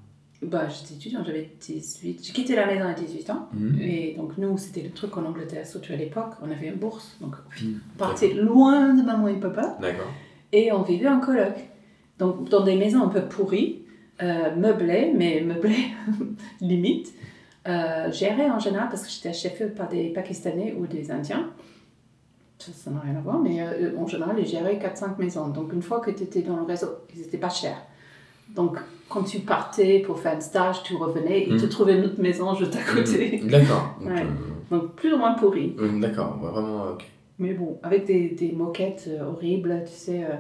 Bah, j'étais étudiante, j'avais 18. J'ai quitté la maison à 18 ans. Mhm. Et donc, nous, c'était le truc en Angleterre, surtout à l'époque. On avait une bourse. Donc, Mhm. on partait loin de maman et papa. D'accord. Et on vivait en coloc. Donc, dans des maisons un peu pourries, euh, meublées, mais meublées limite, euh, gérées en général, parce que j'étais achevée par des Pakistanais ou des Indiens. Ça n'a rien à voir, mais euh, en général, ils géraient 4-5 maisons. Donc, une fois que tu étais dans le réseau, ils n'étaient pas chers. Donc, quand tu partais pour faire un stage, tu revenais, ils te Mhm. trouvaient une autre maison juste à côté. Mhm. D'accord. Donc, Ouais. euh, Donc, plus ou moins pourri. euh, D'accord, ouais, vraiment, ok. Mais bon, avec des, des moquettes euh, horribles, tu sais. euh,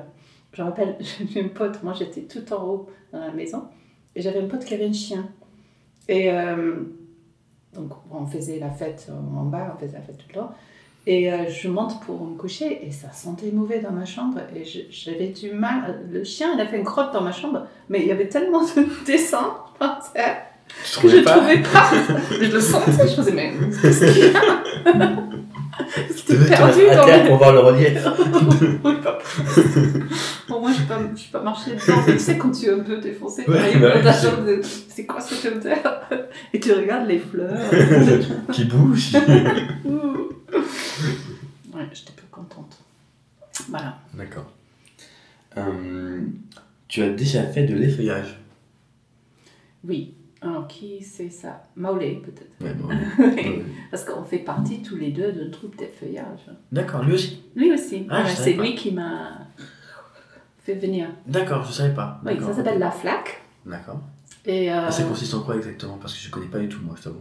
je me rappelle, j'ai une pote, moi j'étais tout en haut dans la maison, et j'avais une pote qui avait un chien. Et euh, donc on faisait la fête euh, en bas, on faisait la fête tout le temps. Et euh, je monte pour me coucher, et ça sentait mauvais dans ma chambre, et j'avais du mal. Le chien, il a fait une crotte dans ma chambre, mais il y avait tellement de dessins par terre que je pas trouvais pas. je le sentais, je faisais, mais qu'est-ce qu'il y a? C'était perdu dans terre pour voir le relief pas marché dedans, tu sais, quand tu es un peu défoncé, tu Ouais, bah de- c'est quoi cette odeur Et tu regardes les fleurs. Qui bouge ouais, j'étais peu contente. Voilà. D'accord. Euh, tu as déjà fait de l'effeuillage Oui. Alors, qui c'est ça? Maulé, peut-être. Ouais. Ouais. Parce qu'on fait partie tous les deux d'une troupe d'effeuillage. D'accord, lui aussi? Lui aussi. Ah, Ouais, c'est pas. lui qui m'a fait venir. D'accord, je savais pas. Oui, ça s'appelle la flaque. D'accord. Et euh, ça consiste en quoi exactement? Parce que je connais pas du tout, moi, je t'avoue.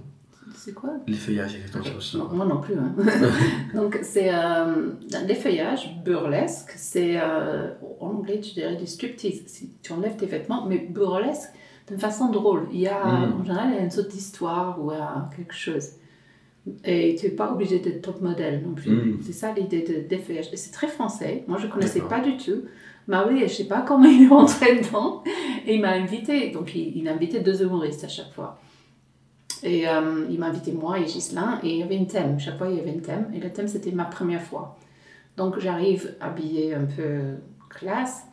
C'est quoi? Les feuillages, exactement. ça. Non, Moi non plus. hein. Donc, c'est euh, l'effeuillage burlesque. C'est euh, en anglais, tu dirais du striptease. Si tu enlèves tes vêtements, mais burlesque d'une façon drôle. Il y a, Mm. en général, il y a une sorte d'histoire ou euh, quelque chose. Et tu n'es pas obligé d'être top modèle non plus. Mm. C'est ça l'idée de d'effeuillage. Et c'est très français. Moi, je ne connaissais pas du tout. Marie, je sais pas comment il est rentré dedans. Et il m'a invité. Donc, il, il a invité deux humoristes à chaque fois. Et euh, il m'a invité moi et Ghislain. Et il y avait un thème. Chaque fois, il y avait un thème. Et le thème, c'était ma première fois. Donc, j'arrive habillée un peu classe.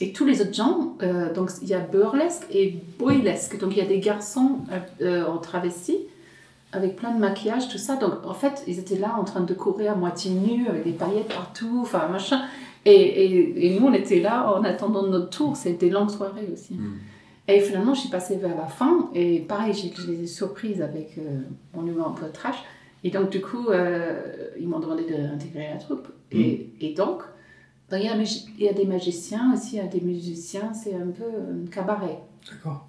Et tous les autres gens, euh, donc il y a burlesque et boylesque. Donc, il y a des garçons euh, en travesti avec plein de maquillage, tout ça. Donc, en fait, ils étaient là en train de courir à moitié nus, avec des paillettes partout, enfin, machin. Et, et, et nous, on était là en attendant notre tour. C'était des longues soirées aussi. Mm. Et finalement, je suis passée vers la fin. Et pareil, j'ai je les ai surprises avec euh, mon humour un peu trash. Et donc, du coup, euh, ils m'ont demandé d'intégrer la troupe. Et, et donc, il y, a, magi- il y a des magiciens aussi, il y a des musiciens. C'est un peu un cabaret. D'accord.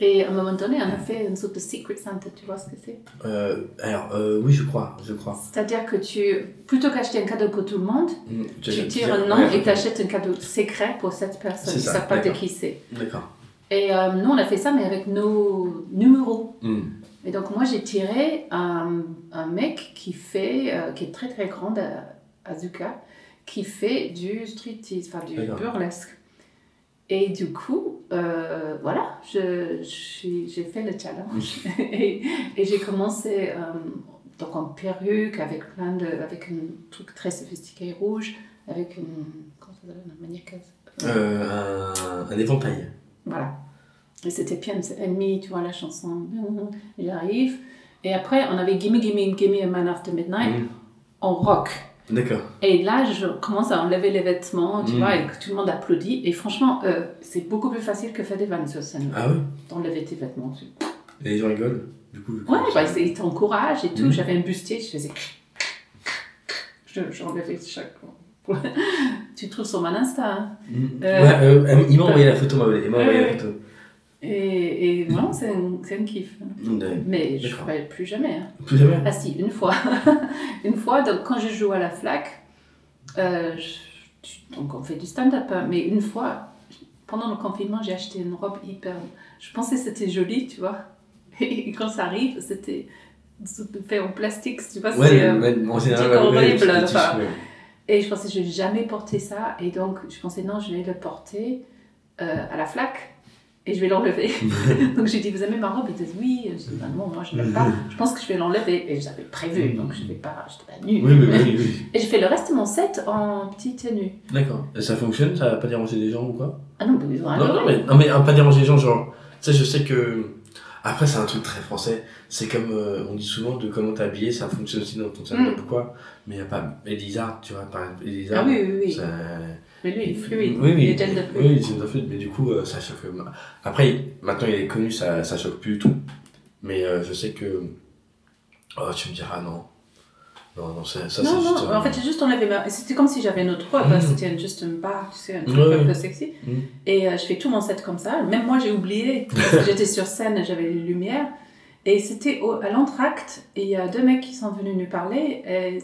Et à un moment donné, on a fait une sorte de Secret Santa. Tu vois ce que c'est? Euh, alors, euh, oui, je crois, je crois. C'est-à-dire que tu, plutôt qu'acheter un cadeau pour tout le monde, Mm, tu tires un nom ouais, et tu achètes un cadeau secret pour cette personne. Ils ne savent pas de qui c'est. D'accord. Et euh, nous, on a fait ça, mais avec nos numéros. Mm. Et donc, moi, j'ai tiré un, un mec qui fait, qui est très très grand à, à Zuka, qui fait du striptease, enfin du burlesque. Et du coup, euh, voilà, j'ai fait le challenge. et et j'ai commencé euh, donc en perruque, avec plein de, avec un truc très sophistiqué rouge, avec une, comment ça s'appelle, une maniaqueuse. Euh, un, un éventail. Voilà. Et c'était Ennemi, tu vois la chanson. J'arrive. Et après, on avait Gimme Gimme Gimme a Man After Midnight Mm. en rock. D'accord. Et là, je commence à enlever les vêtements, tu Mm. vois, et que tout le monde applaudit. Et franchement, euh, c'est beaucoup plus facile que faire des vannes sur scène. Ah oui D'enlever tes vêtements. tu- Et les gens rigolent, du coup. Ouais, bah, ils t'encouragent et tout. Mm. J'avais un bustier, je faisais. Je- J'enlevais chaque. tu trouves sur mon Insta. hein. Mm. Euh, ouais, euh, il m'a envoyé la photo, m'a il m'a envoyé Ouais, la ouais. photo. Et, et vraiment, c'est un, un kiff. Ouais. Mais je ne ferai plus jamais. hein. Plus jamais Ah si, une fois. une fois, donc quand je joue à la flaque, euh, je- donc on fait du stand-up, hein, mais une fois, pendant le confinement, j'ai acheté une robe hyper... Je pensais que c'était joli, tu vois. Et quand ça arrive, c'était fait en plastique, tu vois. Ouais, c'est, euh, ouais, ouais, horrible, enfin. ouais. Et je pensais que je vais jamais porter ça. Et donc, je pensais, non, je vais le porter euh, à la flaque et je vais l'enlever. donc, j'ai dit, vous aimez ma robe? Ils disent, oui. Je dis, bah, non, moi, je l'aime pas. Je pense que je vais l'enlever. Et j'avais prévu, donc je ne vais pas, je pas nue. Oui, oui, oui, oui. Et j'ai fait le reste de mon set en petite tenue. D'accord. Et ça fonctionne? Ça va pas déranger les gens ou quoi? Ah non, mais ils ont non, adoré. non, mais, non, mais euh, pas déranger les gens, genre. Tu sais, je sais que. Après, c'est un truc très français. C'est comme. euh, on dit souvent de comment t'es habillé, ça fonctionne aussi dans ton stand-up ou quoi. Mais il n'y a pas. Elisa, tu vois, par exemple, Elisa. Ah oui, oui, oui. ça- Mais lui, il est fluide. Oui, oui. Il est gender fluid. Oui, c'est fluide, mais du coup, euh, ça choque. Après, maintenant il est connu, ça, ça choque plus du tout. Mais euh, je sais que. Oh, tu me diras non. Non, non, ça, ça non, non, juste. euh, en fait, j'ai juste enlevé ma... C'était comme si j'avais une autre robe, Mm. hein, c'était juste une barre, tu sais, un truc un peu sexy. Mm. Et euh, je fais tout mon set comme ça. Même moi, j'ai oublié, j'étais sur scène, j'avais les lumières. Et c'était à l'entracte, et il y a deux mecs qui sont venus nous parler, et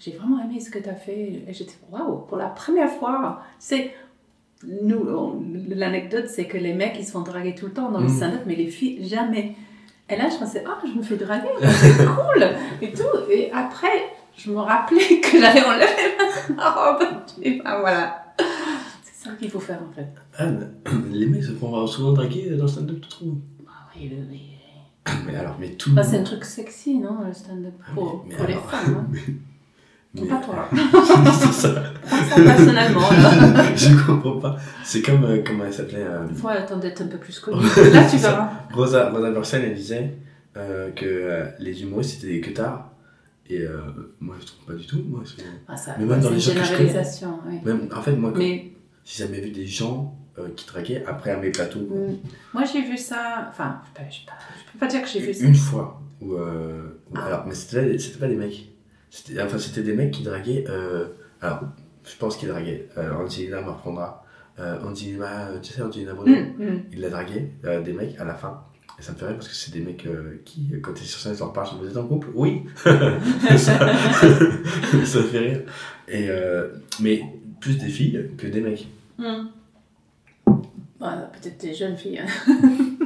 j'ai vraiment aimé ce que tu as fait. Et j'étais, waouh, pour la première fois, c'est... Nous, on- l'anecdote, c'est que les mecs, ils se font draguer tout le temps dans le Mm. stand-up, mais les filles, jamais. Et là, je pensais, ah, je me fais draguer, c'est cool, et tout. Et après, je me rappelais que j'avais enlevé ma robe. Et ben voilà. C'est ça qu'il faut faire en fait. Anne, les mecs se font souvent draguer dans le stand-up, tu trouves? Ah oui, oui, oui. Mais alors, mais tout. Bah, c'est un truc sexy, non, le stand-up pour, mais pour les femmes. hein. Mais- Pas toi. c'est ça. Personnellement. Je comprends pas. C'est comme, euh, comment elle s'appelait euh, Il faut attendre d'être un peu plus connu. Là, tu verras. Rosa, Rosa Bursell, elle disait euh, que euh, les humoristes c'était des queutards. Et moi je trouve pas du tout. Moi, Ah, ça, Mais même dans les gens que je connais. oui. Même, en fait, moi, quand- Mais j'ai jamais vu des gens qui draguaient après à mes plateaux. mm, moi, j'ai vu ça. Enfin, je peux, je peux, je peux pas dire que j'ai vu ça. Une fois. Où, où- Ah. alors, mais c'était c'était pas des mecs. C'était enfin, c'était des mecs qui draguaient. euh, alors, je pense qu'ils draguaient. Euh, Angelina me reprendra. Euh, Angelina, euh, tu sais, Angelina Bruno, Mm, mm. il l'a dragué, euh, des mecs à la fin. Et ça me fait rire parce que c'est des mecs qui, quand t'es sur scène, ils leur parlent, vous êtes en couple? Oui ça, ça me fait rire. Et, mais plus des filles que des mecs. Hmm. Ouais, Peut-être des jeunes filles.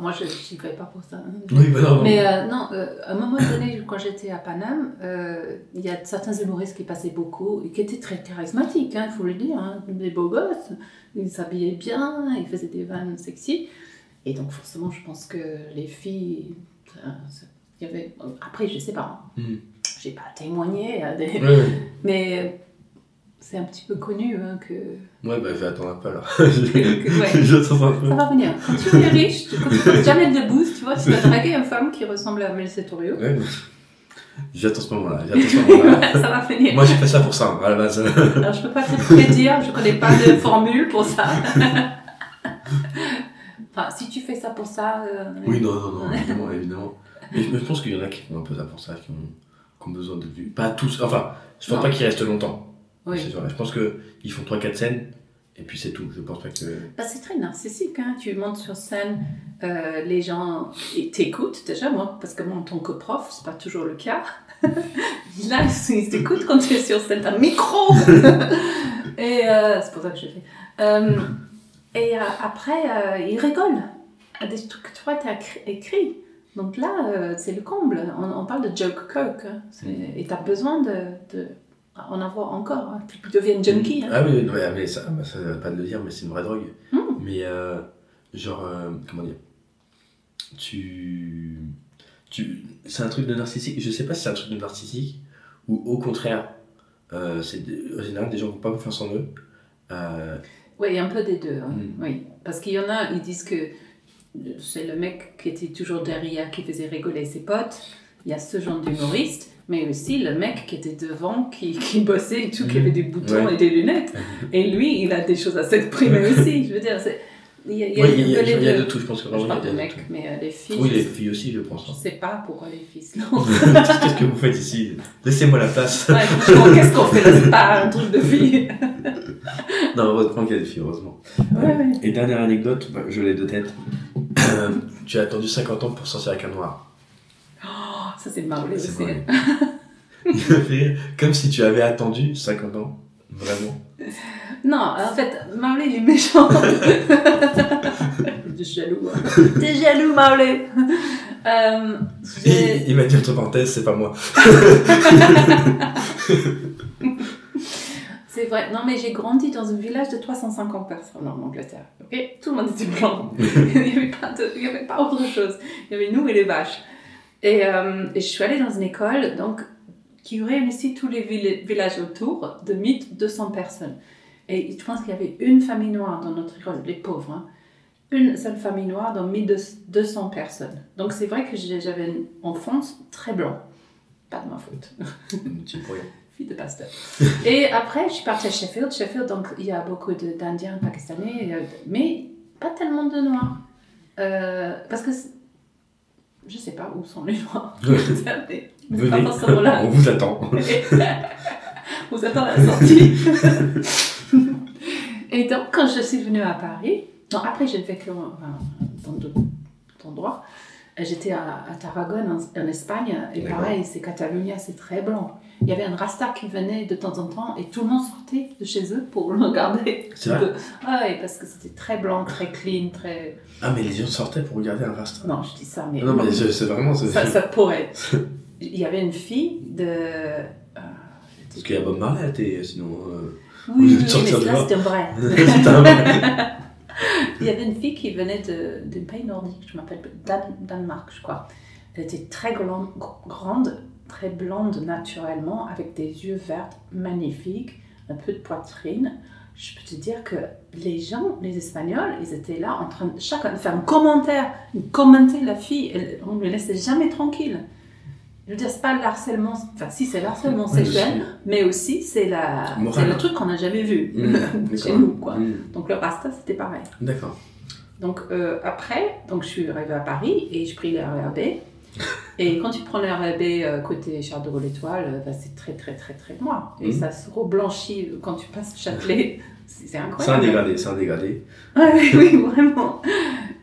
moi, je n'y vais pas pour ça. hein. Oui, bah non. Mais euh, non, euh, à un moment donné, quand j'étais à Paname, euh, il y a certains humoristes qui passaient beaucoup et qui étaient très charismatiques, il faut le dire. Hein, des beaux gosses, ils s'habillaient bien, ils faisaient des vannes sexy. Et donc, forcément, je pense que les filles. y avait... Après, je sais pas. hein. Mhm. J'ai pas témoigné, à des... Mais c'est un petit peu connu hein, que. Ouais, bah fais attendre un peu alors. Ouais. J'attends un peu. Ça va venir. Quand tu es riche, tu- quand tu fais jamais de boost, tu vois, tu vas draguer une femme qui ressemble à Mel Setorio. Ouais, J'attends ce moment-là. Moment-là. ça va venir. Moi, j'ai fait ça pour ça, à la base. Alors, je peux pas te prédire, je connais pas de formule pour ça. enfin, si tu fais ça pour ça. euh, Oui, non, non, non, évidemment, évidemment. Mais je, mais je pense qu'il y en a qui font un peu ça pour ça, qui ont, qui ont besoin de vue. Pas tous, enfin, je pense Non. pas qu'ils restent longtemps. Oui. Je pense qu'ils font 3-4 scènes, et puis c'est tout. Je pense pas que. Bah, c'est très narcissique, hein. tu montes sur scène, euh, les gens t'écoutent déjà, moi, parce que moi en tant que prof, c'est pas toujours le cas. Là, ils t'écoutent quand tu es sur scène, t'as un micro Et euh, c'est pour ça que je fais. Euh, et après, ils rigolent à des trucs que toi t'as cr- écrit. Donc là, c'est le comble. On, on parle de joke coke. hein. Et t'as besoin de, de en avoir encore. hein. Tu deviens junkie. hein. Ah oui, non, mais, ça, bah, ça va pas de le dire, mais c'est une vraie drogue. Mm. Mais, euh, genre, euh, comment dire? Tu. tu c'est un truc de narcissique. Je sais pas si c'est un truc de narcissique, ou au contraire, euh, c'est en général des gens qui n'ont pas confiance en eux. Oui, un peu des deux. hein. Mm. Oui. Parce qu'il y en a, ils disent que c'est le mec qui était toujours derrière, qui faisait rigoler ses potes. Il y a ce genre d'humoriste. Mais aussi le mec qui était devant, qui, qui bossait et tout, qui Mm. avait des boutons Ouais. et des lunettes. Et lui, il a des choses à s'exprimer aussi. Je veux dire, c'est- il y a, il y a ouais, il y, a- il y a de tout, je pense que Je vraiment, parle il y de a mecs, tout. mais euh, les filles. Oui, je les filles aussi, je pense. Je sais pas pourquoi les filles se. Qu'est-ce que vous faites ici? Laissez-moi la place. Ouais, qu'est-ce qu'on fait là? C'est pas un truc de fille. non, heureusement qu'il y a des filles, heureusement. Ouais, ouais. Et dernière anecdote, bah, je l'ai de tête. Tu as attendu 50 ans pour sortir avec un noir. Ça, c'est C'est aussi. vrai. Il me fait rire, Comme si tu avais attendu 50 ans. Vraiment. Non, en fait, Marley, il est méchant. T'es jaloux. hein. T'es jaloux, Marley. Euh, Il, il m'a dit entre parenthèses, c'est pas moi. c'est vrai. Non, mais j'ai grandi dans un village de 350 personnes en Angleterre. Ok? Tout le monde était blanc. il n'y avait, de- avait pas autre chose. Il y avait nous et les vaches. Et, euh, et je suis allée dans une école donc, qui réunissait tous les vill- villages autour de 1200 personnes. Et je pense qu'il y avait une famille noire dans notre école, les pauvres. hein. Une seule famille noire dans 1200 personnes. Donc c'est vrai que j'avais une enfance très blanc. Pas de ma faute. Tu pourrais. Fille de pasteur. Et après, je suis partie à Sheffield. Sheffield, donc il y a beaucoup d'Indiens, Pakistanais, euh, mais pas tellement de Noirs. Euh, parce que je sais pas où sont les Noirs. Venez, on vous attend. vous attend à la sortie. Et donc, quand je suis venue à Paris, non, après j'ai vécu en- enfin, dans d'autres endroits. J'étais à, à Tarragone, en, en Espagne, et pareil, c'est Catalunya, c'est très blanc. Il y avait un rasta qui venait de temps en temps, et tout le monde sortait de chez eux pour le regarder. C'est vrai? Ah oui, parce que c'était très blanc, très clean, très... Ah, mais les gens sortaient pour regarder un rasta? Non, je dis ça, mais... Non, mais c'est vraiment. ça, ça pourrait. Il y avait une fille de... euh, Parce qu'il y a Bob Marley sinon. euh, Oui, oui, mais là. C'était un vrai. Il y avait une fille qui venait d'un pays nordique, je m'appelle Dan, Danemark, je crois. Elle était très grande, très blonde naturellement, avec des yeux verts magnifiques, un peu de poitrine. Je peux te dire que les gens, les Espagnols, ils étaient là en train de chacun faire un commentaire, ils commentaient la fille, on ne le laissait jamais tranquille. Je veux dire, c'est pas le harcèlement, enfin si c'est le harcèlement Oui, sexuel, aussi. mais aussi c'est la, c'est le truc qu'on n'a jamais vu Mmh, chez nous, quoi. Mmh, Donc le rasta, c'était pareil. D'accord. Donc euh, après, donc je suis arrivée à Paris et je pris le RERB. Et quand tu prends le RERB euh, côté Charles de Gaulle Étoile, euh, bah, c'est très très très très noir. Et Mhm. ça se reblanchit quand tu passes Châtelet. C'est c'est C'est un incroyable. dégradé, c'est un dégradé. Ouais, oui, vraiment.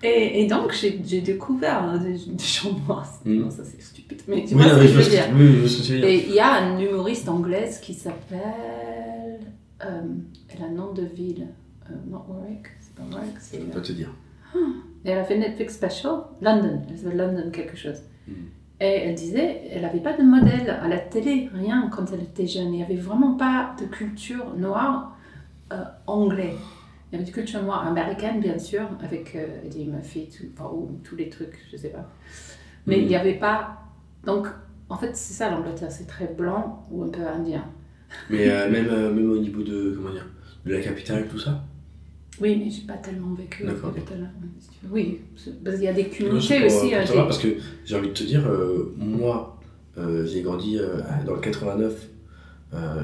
Et, et donc, j'ai découvert hein, des, des gens noirs. Mm. Non, ça c'est stupide. Mais tu Oui, vois non, ce que je veux dire. que- oui, oui, je vois ce que tu veux dire. Et il y a une humoriste anglaise qui s'appelle. Euh, elle a un nom de ville. Euh, not Warwick, c'est pas Warwick. Je peux pas te dire. Et elle a fait Netflix special, London, elle s'appelle London quelque chose. Mm. Et elle disait, elle n'avait pas de modèle à la télé, rien quand elle était jeune. Il n'y avait vraiment pas de culture noire euh, anglais. Il y avait une culture noire américaine, bien sûr, avec euh, Eddie Murphy, tout, enfin, tous les trucs, je sais pas. Mais Mm. il n'y avait pas. Donc, en fait, c'est ça l'Angleterre, c'est très blanc ou un peu indien. Mais euh, même, euh, même au niveau de, comment dire, de la capitale, tout ça? Oui, mais j'ai pas tellement vécu. La- tu veux. Oui, parce qu'il y a des communautés pour, aussi. pour hein, des- parce que j'ai envie de te dire, euh, moi, euh, j'ai grandi euh, dans le 89 euh,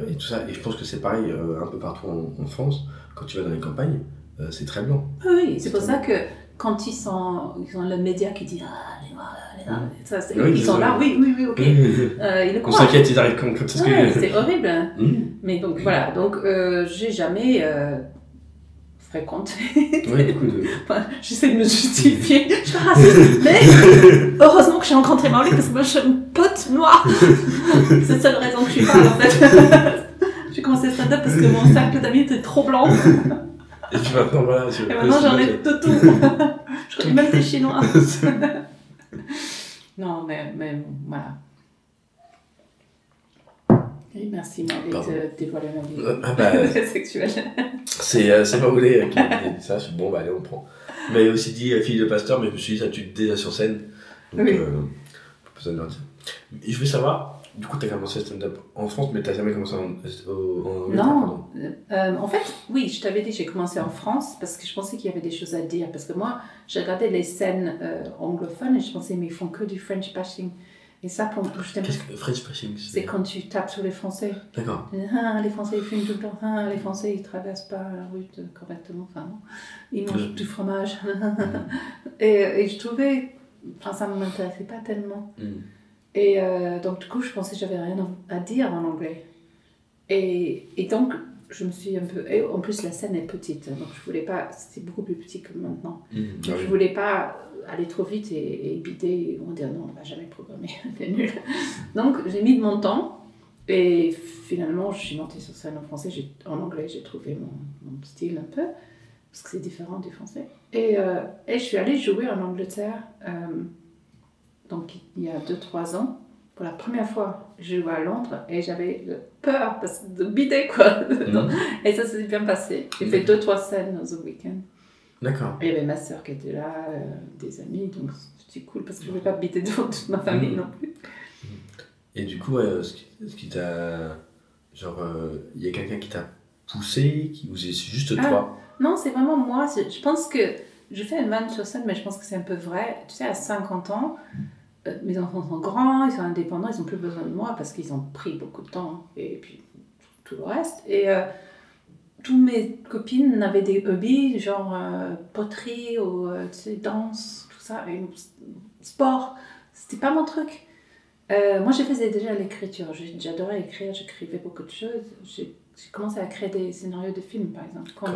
et tout ça, et je pense que c'est pareil euh, un peu partout en, en France. Quand tu vas dans les campagnes, euh, c'est très blanc. Ah Oui, c'est pour ça que quand ils sont, ils ont le média qui dit Ah, noirs, les noirs, ça, c'est- Oui, ils sont là, oui, oui, oui, ok. Euh, ils On s'inquiète, ils arrivent comme, comme ça. que- Ouais, c'est horrible. Mm. Mais donc voilà, donc euh, j'ai jamais euh, beaucoup de. Enfin, J'essaie de me justifier. Je suis raciste, mais heureusement que j'ai rencontré Marley parce que moi je suis une pote noire. c'est la seule raison que je suis pas en fait. j'ai commencé stand-up parce que mon cercle d'amis était trop blanc. Et puis maintenant, voilà. tu- Et maintenant j'en ai de tout. je connais même des chinois. non, mais, mais voilà. Et merci de dévoiler ma vie Ah bah, sexuelle. c'est euh, c'est Maoulé euh, qui a dit ça. Je suis bon, bah allez, on prend. M'avait aussi dit euh, fille de pasteur, mais je me suis dit, ça tu déjà sur scène. Donc, Oui. euh, pas besoin de leur dire. Et je veux savoir, du coup, t'as commencé le stand-up en France, mais t'as jamais commencé en, au- en Non. Euh, en fait, oui, je t'avais dit, j'ai commencé en France parce que je pensais qu'il y avait des choses à dire. Parce que moi, j'ai regardé les scènes euh, anglophones et je pensais, mais ils font que du French bashing. Et ça, pour je t'aime- Qu'est-ce que French bashing c'est quand tu tapes sur les Français. D'accord. Ah, les Français, ils fument tout le temps. Ah, les Français, ils traversent pas la rue correctement. Enfin, non. Ils mangent Ouais. du fromage. et, et je trouvais. Enfin, ça ne m'intéressait pas tellement. Mm. Et euh, donc, du coup, je pensais que j'avais rien à dire en anglais. Et, et donc, je me suis un peu. Et en plus, la scène est petite. Donc, je voulais pas. C'est beaucoup plus petit que maintenant. Mm. Donc, Ah je voulais pas aller trop vite et, et bider. On dire non, on va jamais programmer. C'est nul. Donc, j'ai mis de mon temps. Et finalement, je suis montée sur scène en français. En anglais, j'ai trouvé mon, mon style un peu. Parce que c'est différent du français. Et, euh, et je suis allée jouer en Angleterre. euh, donc, il y a 2-3 ans. Pour la première fois, je jouais à Londres et j'avais peur de bider quoi. Donc, et ça s'est bien passé. J'ai fait 2-3 scènes dans un week-end. D'accord. Il y avait ma soeur qui était là, euh, des amis, donc c'était cool parce que je ne voulais pas bider devant toute ma famille Mhm. non plus. Et du coup, ouais, ce qui, t'a. Genre, euh, il y a quelqu'un qui t'a poussé, qui vous est juste Ah. toi? Non, c'est vraiment moi. c'est- Je pense que je fais une vanne sur scène, mais je pense que c'est un peu vrai. Tu sais, à 50 ans, euh, mes enfants sont grands, ils sont indépendants, ils n'ont plus besoin de moi parce qu'ils ont pris beaucoup de temps et puis tout le reste. Et euh, toutes mes copines avaient des hobbies, genre euh, poterie ou euh, tu sais, danse, tout ça, et sport. C'était pas mon truc. Euh, moi, je faisais déjà l'écriture. J'adorais écrire, j'écrivais beaucoup de choses. J'ai commencé à créer des scénarios de films, par exemple, quand,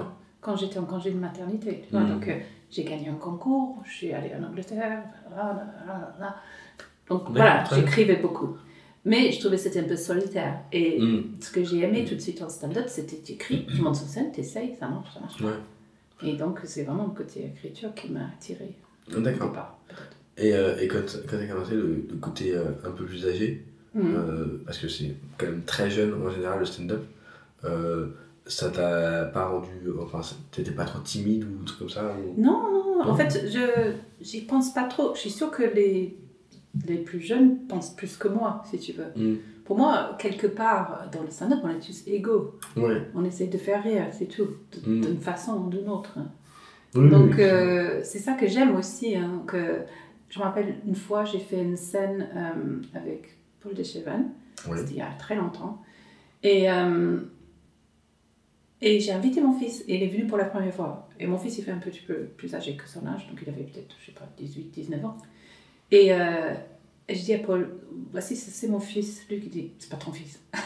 quand j'étais en congé de maternité. tu vois. Mhm. Donc, euh, j'ai gagné un concours, je suis allée en Angleterre, là, là, là, là. Donc, voilà, très bien. j'écrivais beaucoup. Mais je trouvais que c'était un peu solitaire. Et Mm. ce que j'ai aimé tout de suite en stand-up, c'était tu écris, tu montes sur scène, tu essayes, ça marche, ça marche. Ouais. Et donc, c'est vraiment le côté écriture qui m'a attiré D'accord. Et, euh, et quand, quand t'as commencé, le, le côté euh, un peu plus âgé, Mhm. euh, parce que c'est quand même très jeune en général le stand-up, euh, ça t'a pas rendu. Enfin, t'étais pas trop timide ou un truc comme ça ou- Non, non, non, Non. en fait, je j'y pense pas trop. Je suis sûre que les, les plus jeunes pensent plus que moi, si tu veux. Mm. Pour moi, quelque part, dans le stand-up, on est tous égaux. Ouais. On essaie de faire rire, c'est tout, Mm. d'une façon ou d'une autre. Oui, Donc, oui. euh, c'est ça que j'aime aussi. hein, que je me rappelle une fois, j'ai fait une scène euh, avec Paul Deschevan, Ouais. c'était il y a très longtemps. Et, euh, et j'ai invité mon fils, et il est venu pour la première fois. Et mon fils, il fait un petit peu plus âgé que son âge, donc il avait peut-être, je sais pas, 18, 19 ans. Et, euh, et je dis à Paul, voici, c'est mon fils. Lui qui dit, c'est pas ton fils.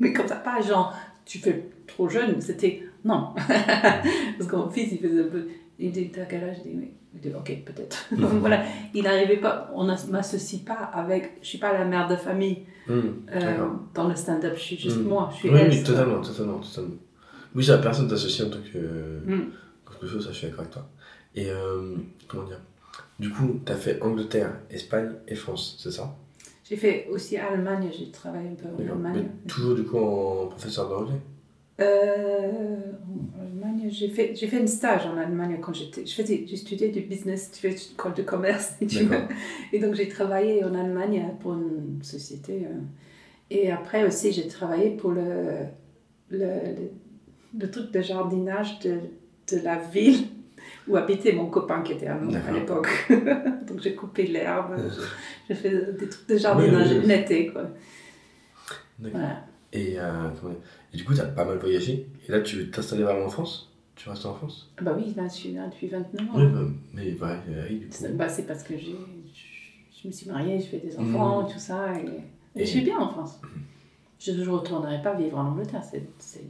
Mais comme ça, pas genre, tu fais trop jeune, c'était non. Parce que mon fils, il faisait un peu. Il dit T'as quel âge? Je dis Oui. Il dit Ok, peut-être. Donc voilà, il n'arrivait pas, on ne m'associe pas avec. Je ne suis pas la mère de famille Mmh, euh, dans le stand-up, je suis juste Mmh. moi, je suis Oui, elle, oui, totalement, totalement, totalement. Oui, ça, personne t'associe en tant que Mm. quelque chose, ça, je suis d'accord avec toi. Et euh, comment dire? Du coup, t'as fait Angleterre, Espagne et France, c'est ça? J'ai fait aussi Allemagne, j'ai travaillé un peu en. Mais Allemagne. toujours du coup en professeur d'anglais? Euh, en Allemagne, j'ai fait, j'ai fait un stage en Allemagne quand j'étais. Je faisais, j'ai studié du business, tu fais une école de commerce, tu veux. Et donc j'ai travaillé en Allemagne pour une société. euh, Et après aussi, j'ai travaillé pour le, le, le, le truc de jardinage de, de la ville où habitait mon copain qui était à D'accord. l'époque. donc j'ai coupé l'herbe, j'ai fait des trucs de jardinage Oui, oui, oui. l'été, quoi. D'accord. Voilà. Et, euh, Et du coup, t'as pas mal voyagé. Et là, tu veux t'installer vraiment en France? Tu restes en France? Bah oui, là, je suis là depuis 29 ans. Oui, bah, mais oui, du coup. C'est bah, c'est parce que j'ai, je, je me suis mariée, je fais des enfants, Mhm. tout ça, et, et Et- je suis bien en France. Je ne retournerai pas vivre en Angleterre, c'est, c'est,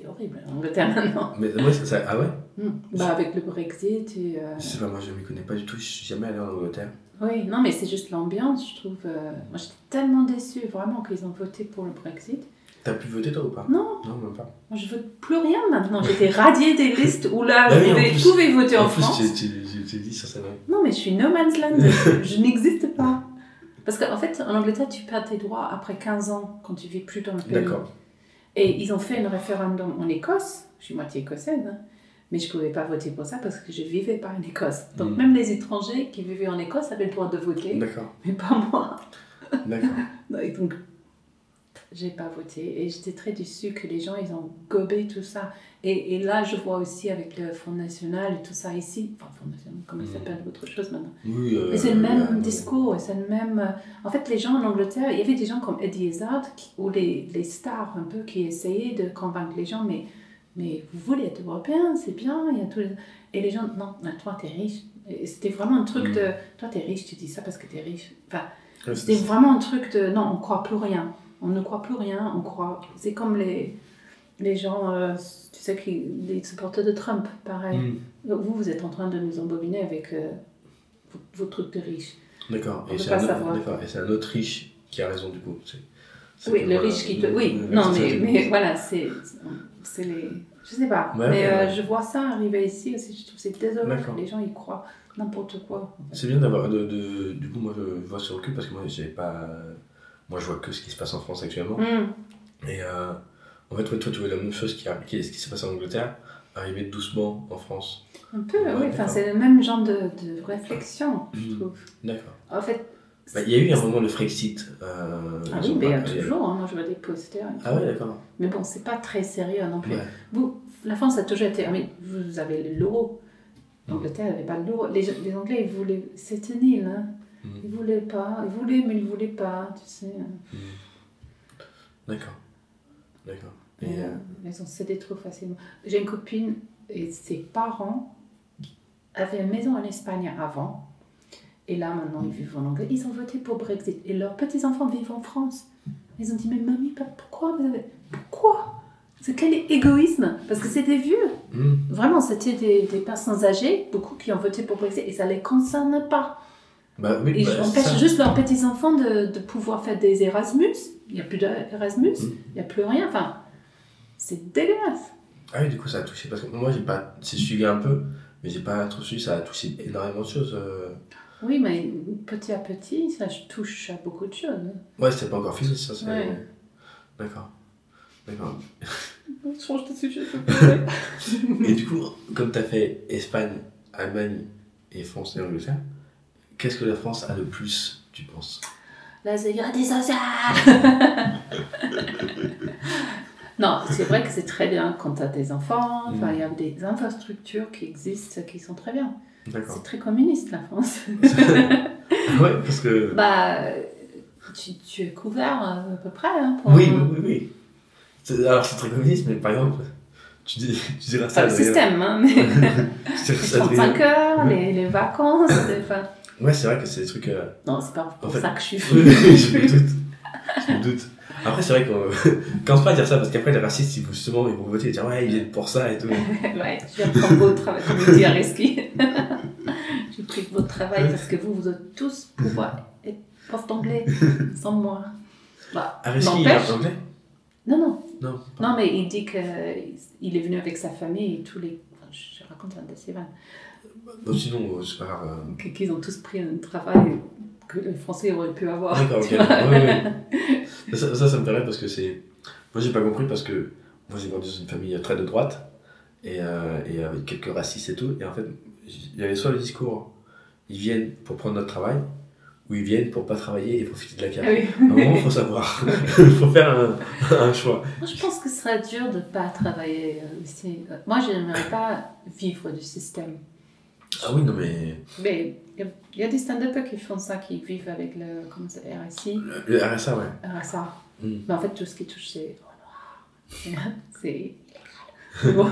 c'est horrible l'Angleterre maintenant. Mais moi, ça, ça- ah ouais? Mhm. Bah, avec le Brexit et... euh, Je sais pas, moi je m'y connais pas du tout, je suis jamais allé en Angleterre. Oui, non, mais c'est juste l'ambiance, je trouve. euh, Moi, j'étais tellement déçue, vraiment, qu'ils ont voté pour le Brexit. T'as pu voter toi ou pas? Non. Non, même pas. Moi, je vote plus rien maintenant. J'étais radiée des listes où là, Ah oui, je en pouvais, je voter en, En plus, France. tu, tu dis sur ça. Non, mais je suis no man's land. je je n'existe pas. Parce qu'en fait, en Angleterre, tu perds tes droits après 15 ans quand tu vis plus dans le pays. D'accord. Et ils ont fait un référendum en Écosse. Je suis moitié écossaise. hein. Mais je ne pouvais pas voter pour ça parce que je ne vivais pas en Écosse. Donc Mm. même les étrangers qui vivaient en Écosse avaient le droit de voter, mais pas moi. D'accord. Donc, j'ai pas voté. Et j'étais très déçue que les gens, ils ont gobé tout ça. Et, et là, je vois aussi avec le Front National et tout ça ici. Enfin, Front National, comment il Mm. s'appelle autre chose maintenant Oui, euh, mais c'est le même euh, discours, et c'est le même... euh, En fait, les gens en Angleterre, il y avait des gens comme Eddie Izzard, qui- ou les, les stars un peu, qui essayaient de convaincre les gens, mais, mais vous voulez être européen, c'est bien, il y a les... Et les gens, non, toi, t'es riche. C'était vraiment un truc Mm. de... Toi, t'es riche, tu dis ça parce que t'es riche. Enfin, c'était vraiment un truc de... Non, on croit plus rien. On ne croit plus rien, on croit... C'est comme les, les gens, euh, tu sais, qui, les supporters de Trump, pareil. Hmm, Vous, vous êtes en train de nous embobiner avec euh, vos, trucs de riches. D'accord. Et c'est un, autre- un riche qui a raison du coup. C'est- c'est Oui, le voilà, riche qui te... Oui, non, mais, mais voilà, c'est c'est les... Je sais pas, Ouais, mais ouais, euh, ouais. je vois ça arriver ici aussi, je trouve que c'est désolant que les gens y croient n'importe quoi. C'est bien d'avoir. De, de- du coup, moi je vois ce recul parce que moi j'ai pas. Moi je vois que ce qui se passe en France actuellement. Hmm. Et euh, en fait, ouais, toi tu vois la même chose qui, a- qui qui s'est passé en Angleterre arriver doucement en France. Un peu, Ouais, oui, enfin, c'est le même genre de, de réflexion, je Hmm. trouve. D'accord. En fait... Bah, Il y a eu un moment le Frexit. Euh, Ah oui, mais il y a pas- toujours, hein, moi je vois des posters. Ah ouais, d'accord. Mais bon, c'est pas très sérieux non plus. Ouais. Vous, la France a toujours été. ah, mais vous avez l'euro. L'Angleterre n'avait pas l'euro. Les, les Anglais, ils voulaient. C'était nul, hein. Mhm. Ils voulaient pas. Ils voulaient, mais ils voulaient pas, tu sais. D'accord. D'accord. Et, Et, euh, ils ont cédé trop facilement. J'ai une copine et ses parents avaient une maison en Espagne avant. Et là, maintenant, ils vivent en Angleterre. Ils ont voté pour Brexit. Et leurs petits-enfants vivent en France. Ils ont dit, mais mamie, pourquoi vous avez... Pourquoi? C'est quel égoïsme? Parce que c'est des vieux. hmm, Vraiment, c'était des, des personnes âgées, beaucoup qui ont voté pour Brexit, et ça ne les concerne pas. Bah oui, Ils bah, ça- juste leurs petits-enfants de, de pouvoir faire des Erasmus. Il n'y a plus d'Erasmus, Mm. il n'y a plus rien. Enfin, c'est dégueulasse. Ah oui, du coup, ça a touché. Parce que moi, j'ai pas. J'ai suivi un peu, mais j'ai pas trop suivi. Ça a touché énormément de choses. euh. Oui, mais petit à petit, ça touche à beaucoup de choses. Ouais, c'était pas encore fini, ça. c'est- Ouais. D'accord. D'accord. Change de sujet, s'il te plaît. Et du coup, comme tu as fait Espagne, Allemagne et France et Angleterre, qu'est-ce que la France a de plus, tu penses? La sécurité sociale Non, c'est vrai que c'est très bien quand tu as des enfants. Enfin, Mm. il y a des infrastructures qui existent qui sont très bien. C'est très communiste, la France. ouais, parce que. bah, tu, tu es couvert euh, à peu près. Hein, pour oui, oui, oui, Alors, c'est très communiste, mais par exemple, tu, dis, tu diras ça. Pas le système, hein, mais Tu diras les ça, 35 Adrien. heures, les, les vacances. Enfin, Ouais, c'est vrai que c'est des trucs. euh, non, c'est pas pour En fait- ça que je suis oui, je me doute. Je me doute. Après, c'est vrai qu'on commence pas à dire ça parce qu'après, les racistes, ils vont justement, ils vont voter et dire ouais, ils viennent pour ça et tout. ouais, je viens prendre votre travail, comme le dit Areski. J'ai pris votre travail parce que vous, vous êtes tous pouvoir être prof d'anglais sans moi. Bah, Areski, il est anglais? Non, non. Non. Non, mais il dit qu'il est venu avec sa famille et tous les. enfin, Je raconte un de ces vannes. Bon, sinon, euh, c'est pas grave. euh. Qu'ils ont tous pris un travail que les Français auraient pu avoir. D'accord, ok. Ouais, ouais. Ça, ça, ça me paraît parce que c'est. Moi, j'ai pas compris parce que moi, j'ai grandi dans une famille très de droite et, euh, et avec quelques racistes et tout. Et en fait, il y avait soit le discours ils viennent pour prendre notre travail ou ils viennent pour pas travailler et profiter de la carte. Ah oui. À un moment, il faut savoir. Il faut faire un, un choix. Moi, je pense que ce serait dur de ne pas travailler ici. Moi, je n'aimerais pas vivre du système. Ah oui, non, mais Mais il y a- des stand-uppers qui font ça, qui vivent avec le comment ça, RSI, le, le RSA, ouais. RSA. Mm. Mais en fait, tout ce qui touche, c'est. C'est. Bon.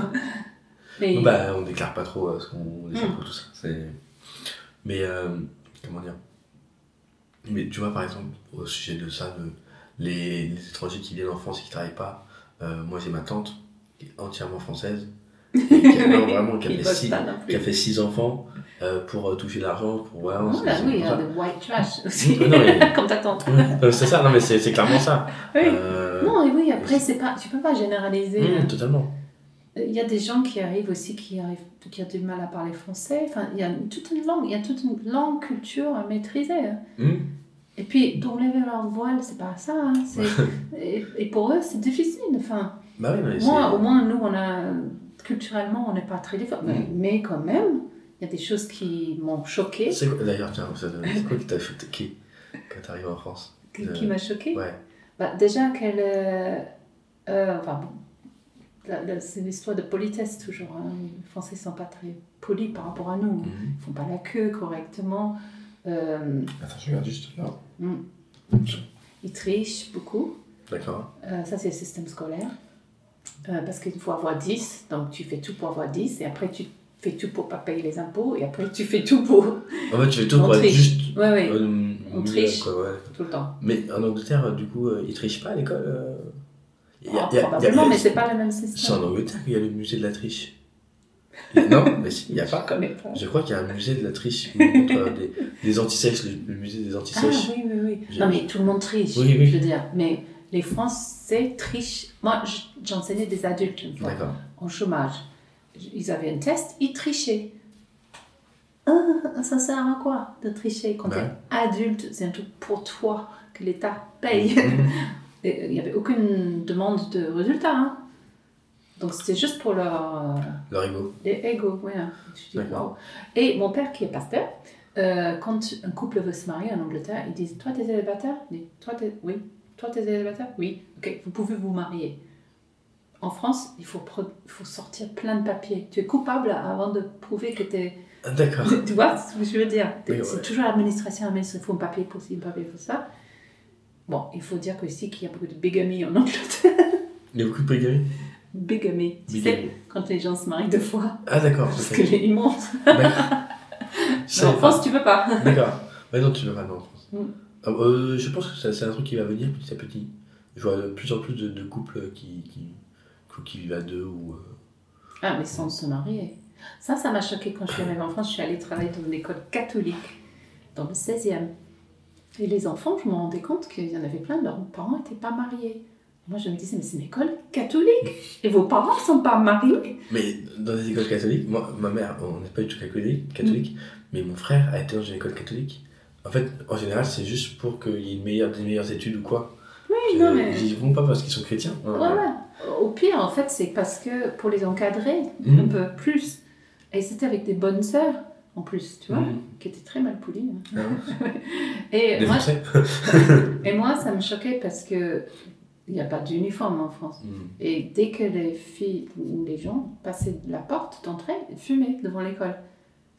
Mais bah, on déclare pas trop euh, ce qu'on les Mm. impôts, tout ça. C'est... Mais, euh, comment dire? Mais tu vois, par exemple, au sujet de ça, de, les, les étrangers qui viennent en France et qui travaillent pas, euh, moi j'ai ma tante, qui est entièrement française, et qui a, non, vraiment, qui a, fait six, pas non plus. qui a fait six enfants euh, pour euh, toucher de l'argent, pour. Oh c'est- là, oui, il y a des white trash aussi, Non, mais- comme ta tante. Euh, c'est ça, non mais c'est, c'est clairement ça. Oui. Euh, Non, et oui, après, c'est pas, tu peux pas généraliser. hein. totalement. Il y a des gens qui arrivent aussi qui, arrivent, qui ont du mal à parler français. Enfin, il y a toute une langue, il y a toute une langue culture à maîtriser. hein. Hum. Et puis, d'enlever leur voile, c'est pas ça. hein. C'est- et, et pour eux, c'est difficile. Enfin, Bah oui, mais moi, c'est- au moins, nous, on a, culturellement, on n'est pas très différents. Mais, mais quand même, il y a des choses qui m'ont choqué. C'est d'ailleurs, tiens, ça- c'est quoi qui t'a qui, quand t'es arrivé en France Qui, Euh, qui m'a choqué? Ouais. Bah, déjà qu'elle. euh, euh, enfin, bon, c'est une histoire de politesse toujours. hein. Les Français ne sont pas très polis par rapport à nous. Mhm. Ils font pas la queue correctement. Euh, Attends, je regarde juste là. mm. ils trichent beaucoup. D'accord. Euh, ça, c'est le système scolaire. Euh, parce qu'il faut avoir 10, donc tu fais tout pour avoir 10, et après tu fais tout pour pas payer les impôts, et après tu fais tout pour. En fait, tu fais tout pour être juste. Ouais, ouais. euh, On triche. quoi, ouais. Tout le temps. Mais en Angleterre, du coup, euh, ils trichent pas à l'école Ah, probablement, mais c'est pas le même C'est système. en Angleterre qu'il y a le musée de la triche. Non, mais si, il n'y a Je pas. connais pas. Je crois qu'il y a un musée de la triche euh, des, des antisèches, le, le musée des Ah antisèches. oui, oui, oui. J'ai- Non, mais tout le monde triche, Oui, oui. je veux dire. Mais les Français trichent. Moi, j'enseignais des adultes une fois, en chômage. Ils avaient un test, ils trichaient. Ah, ça sert à quoi de tricher quand Ouais. tu es adulte? C'est un truc pour toi que l'État paye. Mhm. Il n'y avait aucune demande de résultat. hein. Donc c'était juste pour leur. euh, Leur ego. oui. Et mon père, qui est pasteur, euh, quand un couple veut se marier en Angleterre, ils disent Toi, t'es célibataire Il dit, Toi, t'es. Oui. Toi, t'es célibataire? Oui. Ok, vous pouvez vous marier. En France, il faut, sortir plein de papiers. Tu es coupable avant de prouver que tu es. Ah, D'accord. Tu vois ce que je veux dire? Oui, C'est ouais. toujours l'administration, il faut un papier pour ci, un papier pour ça. Bon, il faut dire qu'ici, qu'il y a beaucoup de bigamie en Angleterre. Il y a beaucoup de polygamie bigamie. Tu Bigamie. sais, quand les gens se marient deux fois, Ah, d'accord. parce que les savais en France, tu peux pas. pas. D'accord. Mais non, tu ne vas pas, non, en France. Mm. Ah, euh, je pense que c'est un truc qui va venir petit à petit. Je vois de plus en plus de, de couples qui, qui, qui vivent à deux ou. euh, Ah, mais sans se marier. Ça, ça m'a choqué quand je suis arrivée en France. Je suis allée travailler dans une école catholique, dans le 16e. Et les enfants, je me rendais compte qu'il y en avait plein, leurs parents n'étaient pas mariés. Moi, je me disais, mais c'est une école catholique. Et vos parents ne sont pas mariés. Mais dans les écoles catholiques, moi, ma mère, on n'est pas du tout catholique, catholique Mm. mais mon frère a été dans une école catholique. En fait, en général, c'est juste pour qu'il y ait meilleure, des meilleures études ou quoi. Oui, non, mais. Ils y vont pas parce qu'ils sont chrétiens. Ouais, ouais. Au pire, en fait, c'est parce que pour les encadrer Mhm. un peu plus. Et c'était avec des bonnes sœurs, en plus, tu vois, Mhm. qui étaient très mal polies. hein. Ah Et Des moi, Français Et moi, ça me choquait parce que il n'y a pas d'uniforme en France. Mm. Et dès que les filles ou les gens passaient de la porte d'entrée, ils fumaient devant l'école.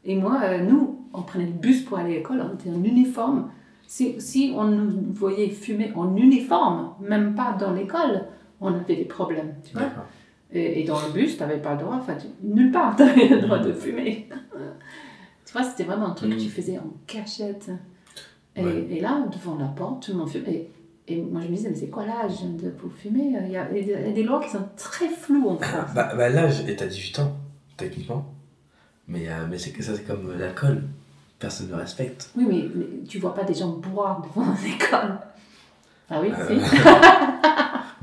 Et moi, euh, nous, on prenait le bus pour aller à l'école, on était en uniforme. Si, si on nous voyait fumer en uniforme, même pas dans l'école, on avait des problèmes, tu vois. Et, et dans le bus, tu n'avais pas le droit, enfin, nulle part, tu avais le droit de fumer. tu vois, c'était vraiment un truc que Mm. tu faisais en cachette. Et, Ouais. et là, devant la porte, tout le monde fume. Et, Et moi, je me disais, mais c'est quoi l'âge de- pour fumer? Il y, a, il y a des lois qui sont très floues en France. Bah, bah l'âge est à 18 ans, techniquement. Mais, euh, mais c'est que ça, c'est comme l'alcool. Personne ne respecte. Oui, mais, mais tu vois pas des gens boire devant une école. Ah oui, Euh, si.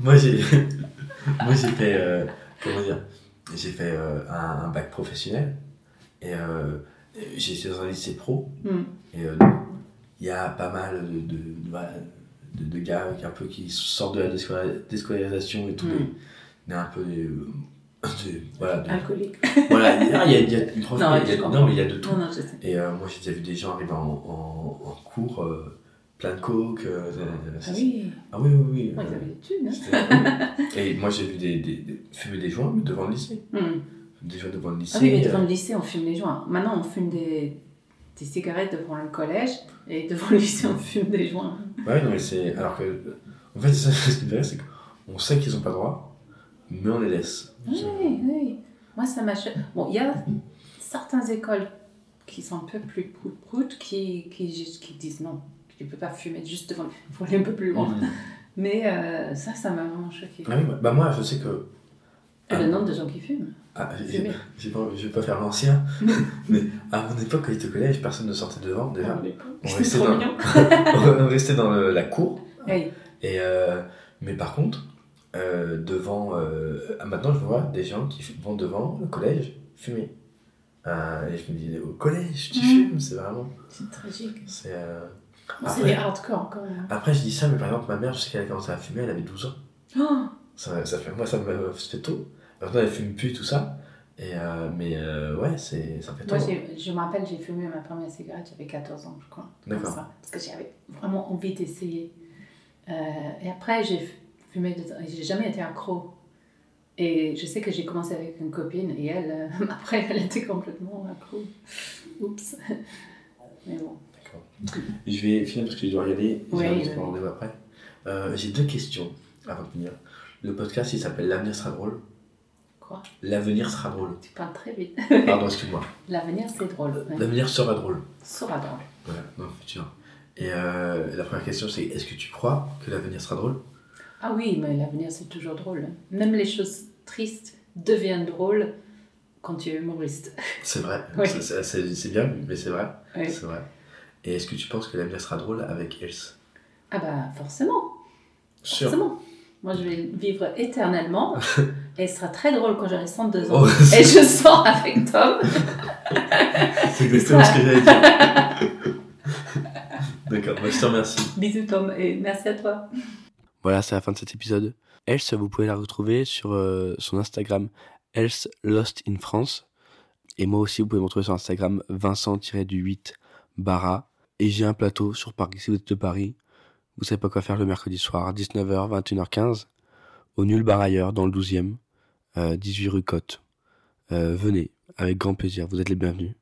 Moi, j'ai. Moi, j'ai fait. euh, comment dire J'ai fait un, un bac professionnel. Et j'étais dans un lycée pro. Hmm. Et il y a pas mal de, de, de, de gars qui, un peu, qui sortent de la déscola- déscolarisation et tout. Hmm. Mais un peu. Euh, de- voilà, de- Alcoolique. voilà, il y a, il y a- il y a Non, il y a- non, mais il y a de tout. Non, non. Et euh, moi, j'ai déjà vu des gens arriver en, en, en cours, euh, plein de coke. euh, euh, Ah oui. Ah oui, oui, oui. Ouais, ils euh, avaient des thunes. Hein. Et moi, j'ai vu des, des, des- fumer des joints devant le lycée. Hmm. Des joints devant le lycée. Ah oui, mais devant euh, le lycée, on fume les joints. Maintenant, on fume des, des cigarettes devant le collège et devant le lycée, on fume des joints. Ouais, non, mais c'est. Alors que. En fait, ça, ce qui me c'est qu'on sait qu'ils n'ont pas le droit, mais on les laisse. Oui, oui. Moi, ça m'a... cho- Bon, il y a certaines écoles qui sont un peu plus proutes qui, qui, juste- qui disent non, tu ne peux pas fumer juste devant... Il faut aller un peu plus loin. Mais euh, ça, ça m'a vraiment choqué. Ah oui, bah, bah moi, je sais que. Et le nombre de gens qui fument. Ah, j'ai- pas- je vais pas faire l'ancien, mais à mon époque, quand j'étais au collège, personne ne sortait devant déjà. Ah, On restait trop dans, mignon. on restait dans le- la cour. Oui. Et euh, mais par contre, euh, devant. euh, ah, maintenant, je vois des gens qui vont devant le collège fumer. Euh, et je me dis, au collège, tu Mm. fumes, c'est vraiment. C'est tragique. C'est. euh, Après- les hardcore quand même. Après, je dis ça, mais par exemple, ma mère, je sais qu'elle a commencé à fumer, elle avait 12 ans. Oh Ça, ça fait, moi, ça me fait tôt. Maintenant, elle fume plus, tout ça. Et, euh, mais euh, ouais, c'est, ça fait tôt. Moi, je me rappelle, j'ai fumé ma première cigarette, j'avais 14 ans, je crois. D'accord. Parce que j'avais vraiment envie d'essayer. Euh, et après, j'ai de... j'ai jamais été accro. Et je sais que j'ai commencé avec une copine et elle, euh, après, elle était complètement accro. Oups. Mais bon. D'accord. Je vais finir parce que je dois y aller. J'ai Oui, un oui, rendez-vous après. Euh, j'ai deux questions avant de finir. Le podcast, il s'appelle L'avenir sera drôle. Quoi? L'avenir sera drôle. Tu parles très vite. Pardon, excuse-moi. L'avenir, c'est drôle. Ouais. L'avenir sera drôle. Sera drôle. Voilà, dans le futur. Et euh, la première question, c'est est-ce que tu crois que l'avenir sera drôle? Ah oui, mais l'avenir, c'est toujours drôle. Même les choses tristes deviennent drôles quand tu es humoriste. C'est vrai. C'est- bien, mais c'est vrai. C'est vrai. Et est-ce que tu penses que l'avenir sera drôle avec Else Ah bah forcément. Sûr. Forcément. Moi, je vais vivre éternellement. et ce sera très drôle quand j'aurai 102 ans. Oh, et je sors avec Tom. C'est exactement ce que j'allais dire. D'accord, bah, je te remercie. Bisous Tom et merci à toi. Voilà, c'est la fin de cet épisode. Else, vous pouvez la retrouver sur euh, son Instagram Else Lost in France. Et moi aussi, vous pouvez me retrouver sur Instagram Vincent-du-8 Barra. Et j'ai un plateau sur Paris, si vous êtes de Paris. Vous savez pas quoi faire le mercredi soir, 19h, 21h15, au Nul Bar ailleurs, dans le 12e, euh, 18 rue Côte. Euh, venez, avec grand plaisir, vous êtes les bienvenus.